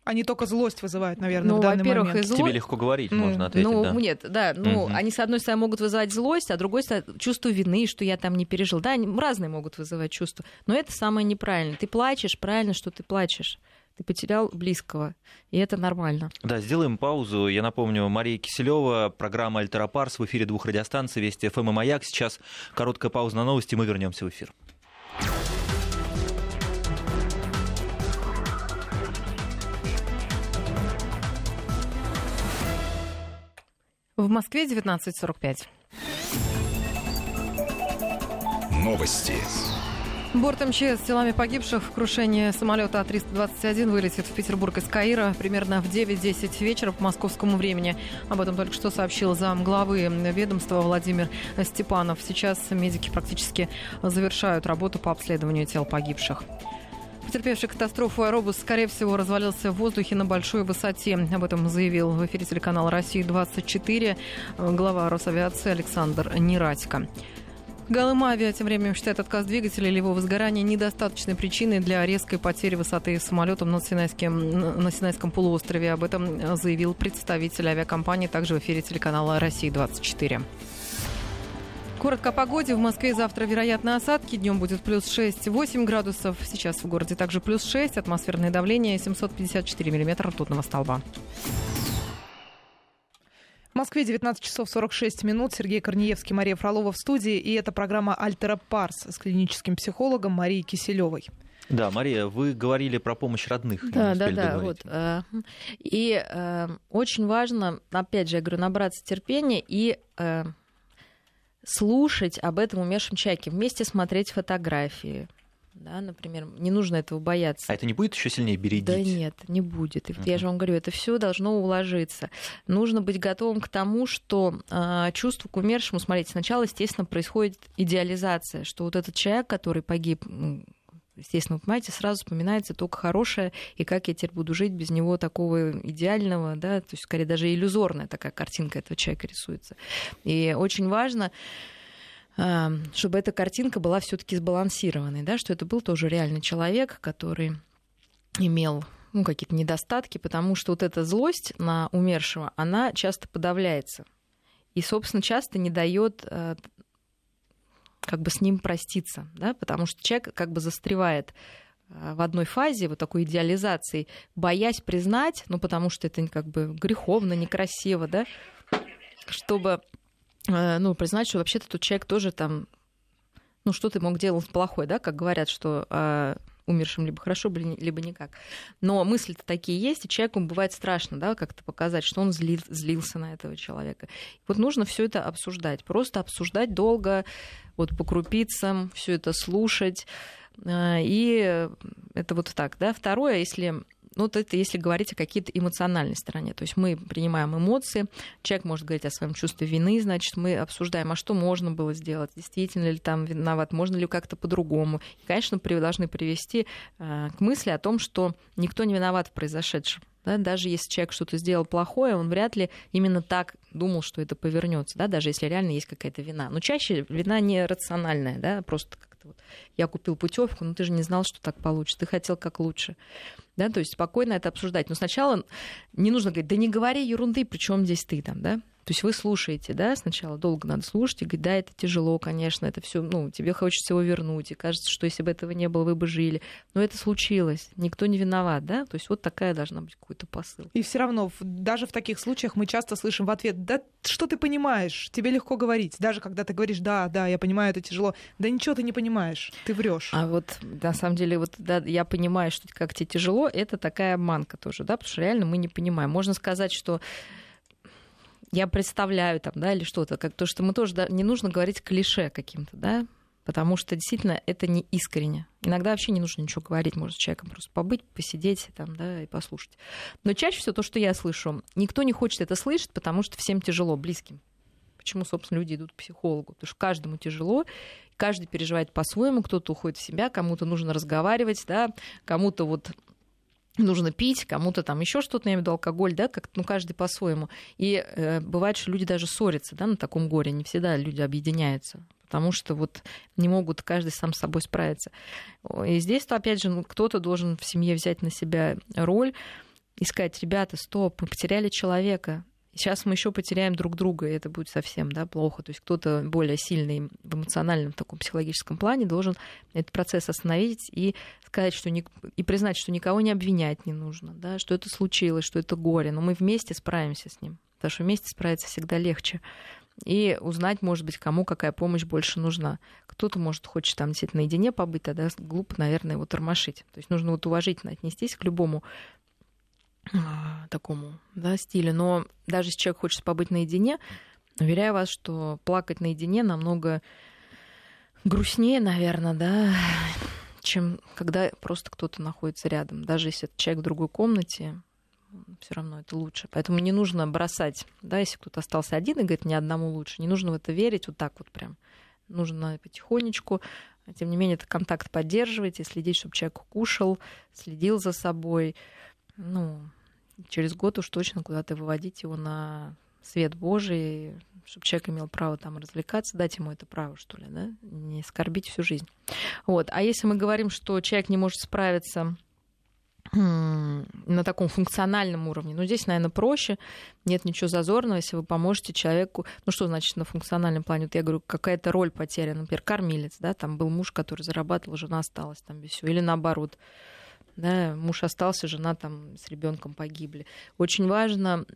они только злость вызывают, наверное, ну, в данный момент. И зло... Тебе легко говорить, ну, можно ответить, ну, да? нет, да, ну, угу. они, с одной стороны, могут вызывать злость, а с другой стороны, чувство вины, что я там не пережил. Да, они разные могут вызывать чувства, но это самое неправильное. Ты плачешь, правильно, что ты плачешь ты потерял близкого, и это нормально. Да, сделаем паузу. Я напомню, Мария Киселева, программа «Альтеропарс» в эфире двух радиостанций «Вести ФМ» и «Маяк». Сейчас короткая пауза на новости, мы вернемся в эфир. В Москве 19.45. Новости. Борт МЧС с телами погибших в крушении самолета А-321 вылетит в Петербург из Каира примерно в 9-10 вечера по московскому времени. Об этом только что сообщил зам главы ведомства Владимир Степанов. Сейчас медики практически завершают работу по обследованию тел погибших. Потерпевший катастрофу аэробус, скорее всего, развалился в воздухе на большой высоте. Об этом заявил в эфире телеканала «Россия-24» глава Росавиации Александр Нерадько. Галымавиа тем временем считает отказ двигателя или его возгорание недостаточной причиной для резкой потери высоты самолетом на Синайском, на Синайском полуострове. Об этом заявил представитель авиакомпании также в эфире телеканала «Россия-24». Коротко о погоде. В Москве завтра вероятно осадки. Днем будет плюс 6-8 градусов. Сейчас в городе также плюс 6. Атмосферное давление 754 миллиметра ртутного столба. В Москве 19 часов 46 минут. Сергей Корнеевский, Мария Фролова в студии. И это программа «Альтера Парс» с клиническим психологом Марией Киселевой. Да, Мария, вы говорили про помощь родных. Да, да, да. Вот. Э, и э, очень важно, опять же, я говорю, набраться терпения и э, слушать об этом умершем человеке, вместе смотреть фотографии. Да, например, не нужно этого бояться. А это не будет еще сильнее бередить? Да нет, не будет. И uh-huh. я же вам говорю, это все должно уложиться. Нужно быть готовым к тому, что э, чувство к умершему, смотрите, сначала, естественно, происходит идеализация, что вот этот человек, который погиб, естественно, вы понимаете, сразу вспоминается только хорошее, и как я теперь буду жить без него такого идеального, да, то есть, скорее, даже иллюзорная такая картинка этого человека рисуется. И очень важно а, чтобы эта картинка была все-таки сбалансированной, да, что это был тоже реальный человек, который имел ну, какие-то недостатки, потому что вот эта злость на умершего, она часто подавляется. И, собственно, часто не дает а, как бы с ним проститься, да, потому что человек как бы застревает э, в одной фазе вот такой идеализации, боясь признать, ну потому что это как бы греховно, некрасиво, да, чтобы э, ну, признать, что вообще-то тут человек тоже там, ну, что ты мог делать плохое, да, как говорят, что э, умершим либо хорошо, либо никак. Но мысли-то такие есть, и человеку бывает страшно, да, как-то показать, что он злил, злился на этого человека. Вот нужно все это обсуждать, просто обсуждать долго, вот по крупицам, все это слушать. Э, и это вот так, да. Второе, если ну, вот это если говорить о какой-то эмоциональной стороне. То есть мы принимаем эмоции, человек может говорить о своем чувстве вины, значит, мы обсуждаем, а что можно было сделать, действительно ли там виноват, можно ли как-то по-другому. И, конечно, должны привести э, к мысли о том, что никто не виноват в произошедшем. Да, даже если человек что-то сделал плохое, он вряд ли именно так думал, что это повернется, да, даже если реально есть какая-то вина. Но чаще вина не рациональная, да, просто как-то вот я купил путевку, но ты же не знал, что так получится, ты хотел как лучше. Да, то есть спокойно это обсуждать. Но сначала не нужно говорить, да не говори ерунды, при чем здесь ты там, да? То есть вы слушаете, да, сначала долго надо слушать и говорить, да, это тяжело, конечно, это все, ну, тебе хочется его вернуть, и кажется, что если бы этого не было, вы бы жили. Но это случилось, никто не виноват, да, то есть вот такая должна быть какой-то посыл. И все равно, даже в таких случаях мы часто слышим в ответ, да что ты понимаешь, тебе легко говорить, даже когда ты говоришь, да, да, я понимаю, это тяжело, да ничего ты не понимаешь, ты врешь. А вот на самом деле, вот да, я понимаю, что как тебе тяжело, это такая обманка тоже, да, потому что реально мы не понимаем. Можно сказать, что я представляю там, да, или что-то, как то, что мы тоже, да, не нужно говорить клише каким-то, да, потому что действительно это не искренне. Иногда вообще не нужно ничего говорить, можно с человеком просто побыть, посидеть там, да, и послушать. Но чаще всего то, что я слышу, никто не хочет это слышать, потому что всем тяжело, близким. Почему, собственно, люди идут к психологу? Потому что каждому тяжело, каждый переживает по-своему, кто-то уходит в себя, кому-то нужно разговаривать, да, кому-то вот нужно пить, кому-то там еще что-то, я имею в виду алкоголь, да, как ну, каждый по-своему. И э, бывает, что люди даже ссорятся, да, на таком горе, не всегда люди объединяются потому что вот не могут каждый сам с собой справиться. И здесь, то, опять же, ну, кто-то должен в семье взять на себя роль и сказать, ребята, стоп, мы потеряли человека, Сейчас мы еще потеряем друг друга, и это будет совсем да, плохо. То есть кто-то более сильный в эмоциональном таком психологическом плане должен этот процесс остановить и сказать, что не, и признать, что никого не обвинять не нужно, да, что это случилось, что это горе, но мы вместе справимся с ним. Потому что вместе справиться всегда легче. И узнать, может быть, кому какая помощь больше нужна. Кто-то, может, хочет там действительно наедине побыть, тогда глупо, наверное, его тормошить. То есть нужно вот уважительно отнестись к любому а, такому да, стилю. Но даже если человек хочет побыть наедине, уверяю вас, что плакать наедине намного грустнее, наверное, да, чем когда просто кто-то находится рядом. Даже если это человек в другой комнате, все равно это лучше. Поэтому не нужно бросать, да, если кто-то остался один и говорит, мне одному лучше, не нужно в это верить вот так вот прям. Нужно потихонечку, тем не менее, это контакт поддерживать и следить, чтобы человек кушал, следил за собой. Ну, через год уж точно куда-то выводить его на свет Божий, чтобы человек имел право там развлекаться, дать ему это право, что ли, да, не скорбить всю жизнь. Вот. А если мы говорим, что человек не может справиться на таком функциональном уровне. Но здесь, наверное, проще. Нет ничего зазорного, если вы поможете человеку. Ну, что значит на функциональном плане? Вот я говорю, какая-то роль потеряна. Например, кормилец, да, там был муж, который зарабатывал, жена осталась там без всего. Или наоборот, да, муж остался, жена там с ребенком погибли. Очень важно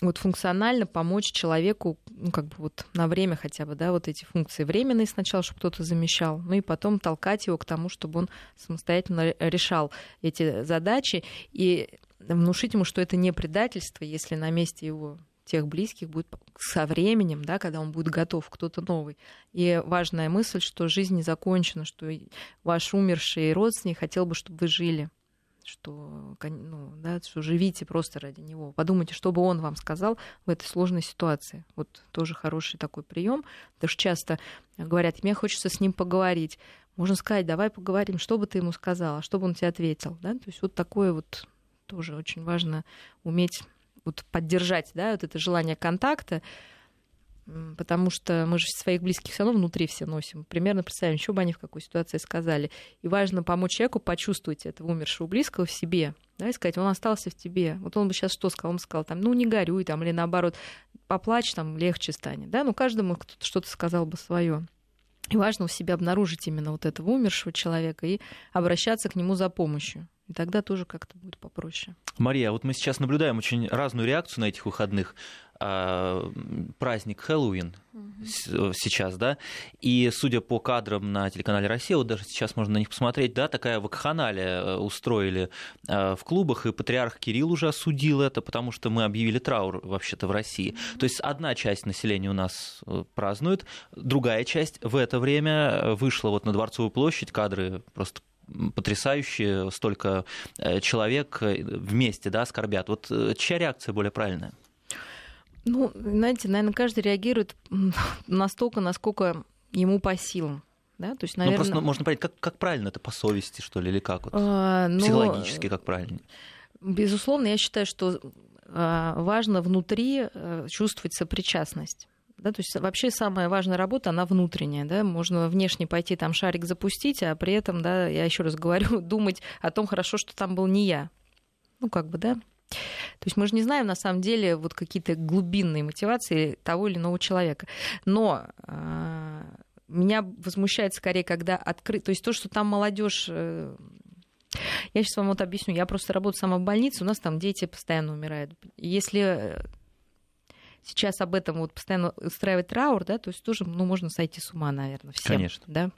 вот функционально помочь человеку, ну, как бы вот на время хотя бы, да, вот эти функции временные сначала, чтобы кто-то замещал, ну и потом толкать его к тому, чтобы он самостоятельно решал эти задачи и внушить ему, что это не предательство, если на месте его тех близких будет со временем, да, когда он будет готов, кто-то новый. И важная мысль, что жизнь не закончена, что ваш умерший родственник хотел бы, чтобы вы жили что, ну, да, что живите просто ради него. Подумайте, что бы он вам сказал в этой сложной ситуации. Вот тоже хороший такой прием. Потому что часто говорят, мне хочется с ним поговорить. Можно сказать, давай поговорим, что бы ты ему сказала, что бы он тебе ответил. Да? То есть вот такое вот тоже очень важно уметь вот поддержать да, вот это желание контакта потому что мы же своих близких все равно внутри все носим. Примерно представим, что бы они в какой ситуации сказали. И важно помочь человеку почувствовать этого умершего близкого в себе, да, и сказать, он остался в тебе. Вот он бы сейчас что сказал? Он сказал, там, ну, не горюй, там, или наоборот, поплачь, там, легче станет, да, ну, каждому кто-то что-то сказал бы свое. И важно у себя обнаружить именно вот этого умершего человека и обращаться к нему за помощью. И тогда тоже как-то будет попроще. Мария, вот мы сейчас наблюдаем очень разную реакцию на этих выходных. А, праздник Хэллоуин угу. сейчас, да, и судя по кадрам на телеканале «Россия», вот даже сейчас можно на них посмотреть, да, такая вакханалия э, устроили в клубах, и патриарх Кирилл уже осудил это, потому что мы объявили траур вообще-то в России. То есть одна часть населения у нас празднует, другая часть в это время вышла вот на Дворцовую площадь, кадры просто потрясающие, столько человек вместе да, скорбят. Вот чья реакция более правильная? Ну, знаете, наверное, каждый реагирует настолько, насколько ему по силам. Да? То есть, наверное... Ну, просто можно понять, как, как правильно это по совести, что ли, или как? Вот, а, но... Психологически, как правильно? Безусловно, я считаю, что а, важно внутри э, чувствовать сопричастность. Да, то есть вообще самая важная работа, она внутренняя. Да? Можно внешне пойти там шарик запустить, а при этом, да, я еще раз говорю, думать о том, хорошо, что там был не я. Ну, как бы, да, то есть мы же не знаем на самом деле вот какие-то глубинные мотивации того или иного человека. Но э, меня возмущает скорее, когда открыт, то есть то, что там молодежь э, я сейчас вам вот объясню. Я просто работаю сама в больнице, у нас там дети постоянно умирают. Если сейчас об этом вот постоянно устраивать траур, да, то есть тоже, ну, можно сойти с ума, наверное, всем. Конечно. Да?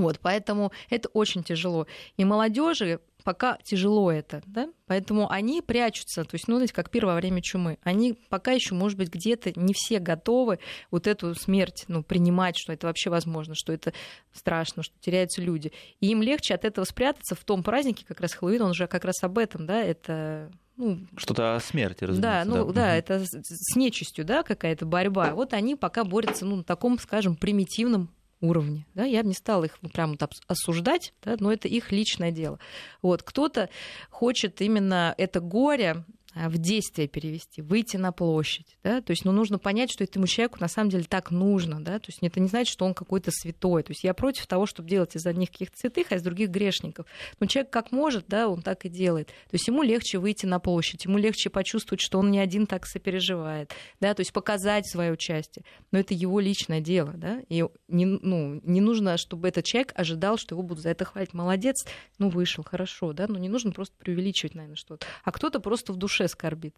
Вот, поэтому это очень тяжело. И молодежи пока тяжело это, да, поэтому они прячутся, то есть, ну, знаете, как первое время чумы, они пока еще, может быть, где-то не все готовы вот эту смерть, ну, принимать, что это вообще возможно, что это страшно, что теряются люди, и им легче от этого спрятаться в том празднике, как раз Хэллоуин, он же как раз об этом, да, это ну, что-то о смерти, разумеется. Да, ну да, да это с нечистью, да, какая-то борьба. Вот они пока борются, ну, на таком, скажем, примитивном уровне. Да? Я бы не стала их ну, прямо вот осуждать, да? но это их личное дело. Вот. Кто-то хочет именно это горе в действие перевести, выйти на площадь. Да? То есть ну, нужно понять, что этому человеку на самом деле так нужно. Да? То есть это не значит, что он какой-то святой. То есть я против того, чтобы делать из одних каких-то святых, а из других грешников. Но человек как может, да, он так и делает. То есть ему легче выйти на площадь, ему легче почувствовать, что он не один так сопереживает. Да? То есть показать свое участие. Но это его личное дело. Да? И не, ну, не нужно, чтобы этот человек ожидал, что его будут за это хвалить. Молодец, ну вышел, хорошо. Да? Но не нужно просто преувеличивать, наверное, что-то. А кто-то просто в душе душе скорбит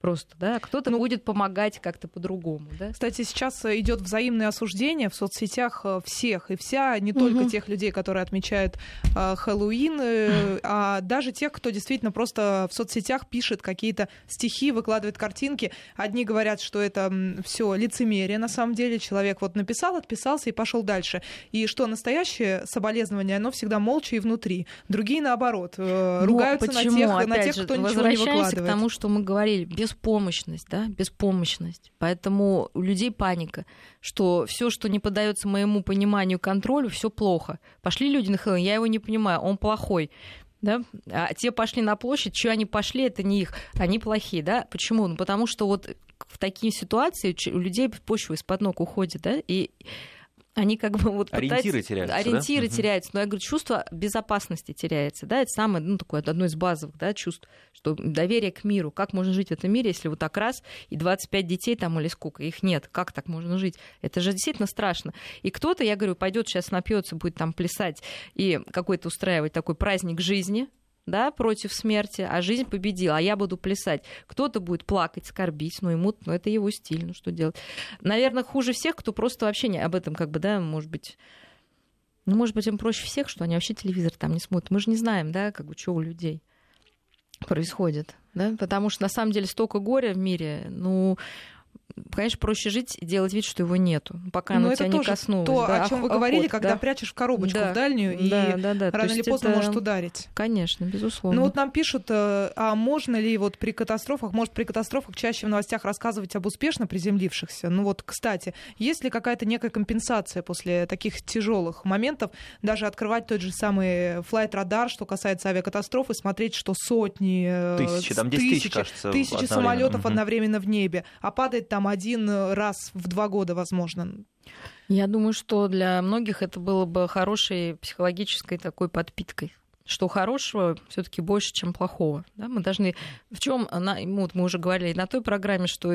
просто, да, кто-то ну, будет помогать как-то по-другому, да. Кстати, сейчас э, идет взаимное осуждение в соцсетях э, всех и вся, не только угу. тех людей, которые отмечают э, Хэллоуин, э, а даже тех, кто действительно просто в соцсетях пишет какие-то стихи, выкладывает картинки. Одни говорят, что это все лицемерие, на самом деле человек вот написал, отписался и пошел дальше. И что настоящее соболезнование, оно всегда молча и внутри. Другие наоборот э, ругаются на тех, на тех, кто ничего не выкладывает. к тому, что мы говорили, без беспомощность, да, беспомощность. Поэтому у людей паника, что все, что не поддается моему пониманию, контролю, все плохо. Пошли люди на Хэллоуин, я его не понимаю, он плохой. Да? А те пошли на площадь, что они пошли, это не их, они плохие, да? Почему? Ну, потому что вот в такие ситуации у людей почва из-под ног уходит, да, и они как бы вот Ориентиры пытаются- теряются, да? Ориентиры Мгм. теряются. Но я говорю, чувство безопасности теряется. Да? Это самое, ну, такое одно из базовых да, чувств, что доверие к миру. Как можно жить в этом мире, если вот так раз, и 25 детей там или сколько, их нет. Как так можно жить? Это же действительно страшно. И кто-то, я говорю, пойдет сейчас напьется, будет там плясать и какой-то устраивать такой праздник жизни, да, против смерти, а жизнь победила, а я буду плясать. Кто-то будет плакать, скорбить, ну, ему, ну, это его стиль, ну, что делать. Наверное, хуже всех, кто просто вообще не об этом, как бы, да, может быть, ну, может быть, им проще всех, что они вообще телевизор там не смотрят. Мы же не знаем, да, как бы, что у людей происходит, да, потому что на самом деле столько горя в мире, ну, конечно, проще жить и делать вид, что его нету, пока Но оно это тебя не коснулось. то, да, о чем вы охот, говорили, когда да. прячешь в коробочку Да. в дальнюю, да, и да, да. То рано или поздно это- может ударить. Конечно, безусловно. Ну вот нам пишут, э, а можно ли вот при катастрофах, может при катастрофах чаще в новостях рассказывать об успешно приземлившихся? Ну вот, кстати, есть ли какая-то некая компенсация после таких тяжелых моментов, даже открывать тот же самый флайт радар, что касается авиакатастроф, и смотреть, что сотни, э, Тысячи, там 10 тысяч, кажется, тысячи одновременно. самолетов одновременно в небе, а падает там один раз в два года, возможно. Я думаю, что для многих это было бы хорошей психологической такой подпиткой что хорошего все-таки больше, чем плохого. Да? Мы должны в чем вот мы уже говорили на той программе, что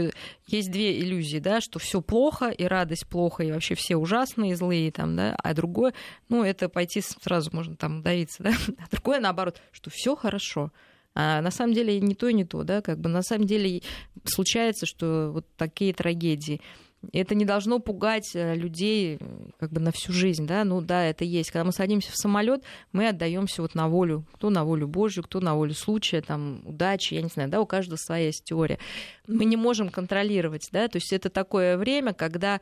есть две иллюзии, да, что все плохо и радость плохо и вообще все ужасные, злые там, да, а другое, ну это пойти сразу можно там давиться, да, а другое наоборот, что все хорошо. А на самом деле не то и не то, да, как бы на самом деле случается, что вот такие трагедии. Это не должно пугать людей как бы на всю жизнь, да, ну да, это есть. Когда мы садимся в самолет, мы отдаемся вот на волю, кто на волю Божью, кто на волю случая, там, удачи, я не знаю, да, у каждого своя есть теория. Мы не можем контролировать, да, то есть это такое время, когда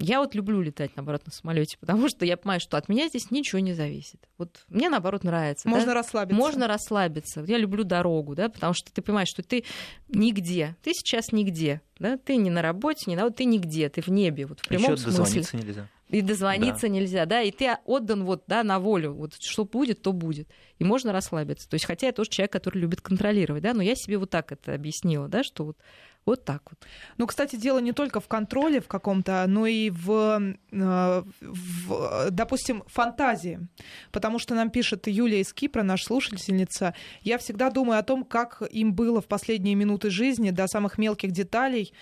я вот люблю летать, наоборот, на самолете, потому что я понимаю, что от меня здесь ничего не зависит. Вот мне, наоборот, нравится. Можно да? расслабиться. Можно расслабиться. Я люблю дорогу, да, потому что ты понимаешь, что ты нигде. Ты сейчас нигде. Да? Ты не на работе, не на вот ты нигде, ты в небе, вот в прямом Ещё смысле. дозвониться нельзя. И дозвониться да. нельзя, да, и ты отдан вот, да, на волю, вот что будет, то будет. И можно расслабиться. То есть, хотя я тоже человек, который любит контролировать, да, но я себе вот так это объяснила, да, что вот вот так вот. Ну, кстати, дело не только в контроле в каком-то, но и в, в, допустим, фантазии. Потому что нам пишет Юлия из Кипра, наша слушательница. Я всегда думаю о том, как им было в последние минуты жизни, до самых мелких деталей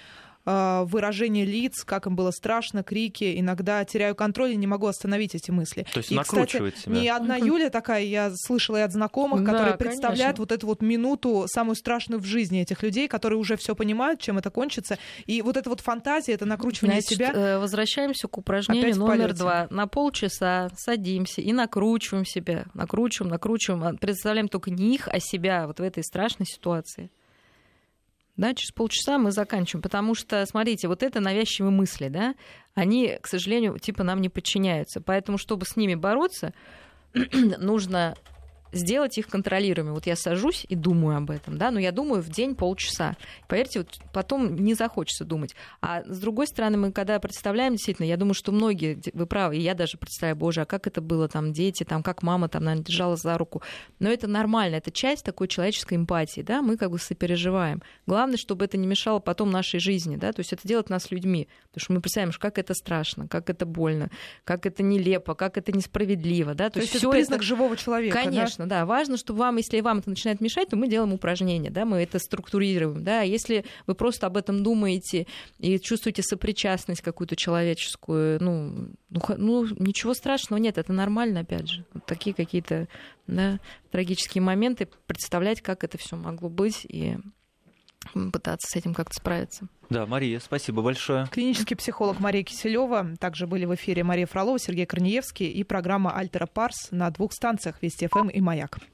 выражение лиц, как им было страшно, крики. Иногда теряю контроль и не могу остановить эти мысли. То есть и, накручивает кстати, себя. не одна Юля такая, я слышала и от знакомых, Да, которые представляют конечно. вот эту вот минуту, самую страшную в жизни этих людей, которые уже все понимают, чем это кончится. И вот эта вот фантазия, это накручивание Значит, себя. э, Возвращаемся к упражнению номер два. На полчаса садимся и накручиваем себя. Накручиваем, накручиваем. А Представляем только не их, а себя вот в этой страшной ситуации. Да, через полчаса мы заканчиваем, потому что, смотрите, вот это навязчивые мысли, да, они, к сожалению, типа нам не подчиняются. Поэтому, чтобы с ними бороться, нужно сделать их контролируемыми. Вот я сажусь и думаю об этом, да, но я думаю в день полчаса. Поверьте, вот потом не захочется думать. А с другой стороны, мы когда представляем, действительно, я думаю, что многие, вы правы, и я даже представляю, боже, а как это было, там, дети, там, как мама там, наверное, держала за руку. Но это нормально, это часть такой человеческой эмпатии, да, мы как бы сопереживаем. Главное, чтобы это не мешало потом нашей жизни, да, то есть это делать нас людьми, потому что мы представляем, как это страшно, как это больно, как это нелепо, как это несправедливо, да, то, То есть это признак живого человека. да? Конечно, да? Важно, чтобы вам, если вам это начинает мешать, то мы делаем упражнения, да, мы это структурируем, да. Если вы просто об этом думаете и чувствуете сопричастность какую-то человеческую, ну, ну, ну, ничего страшного нет, это нормально, опять же. Вот такие какие-то да, трагические моменты, представлять, как это все могло быть и пытаться с этим как-то справиться. Да, Мария, спасибо большое. Клинический психолог Мария Киселева. Также были в эфире Мария Фролова, Сергей Корнеевский и программа «Альтера Парс» на двух станциях Вести ФМ и Маяк.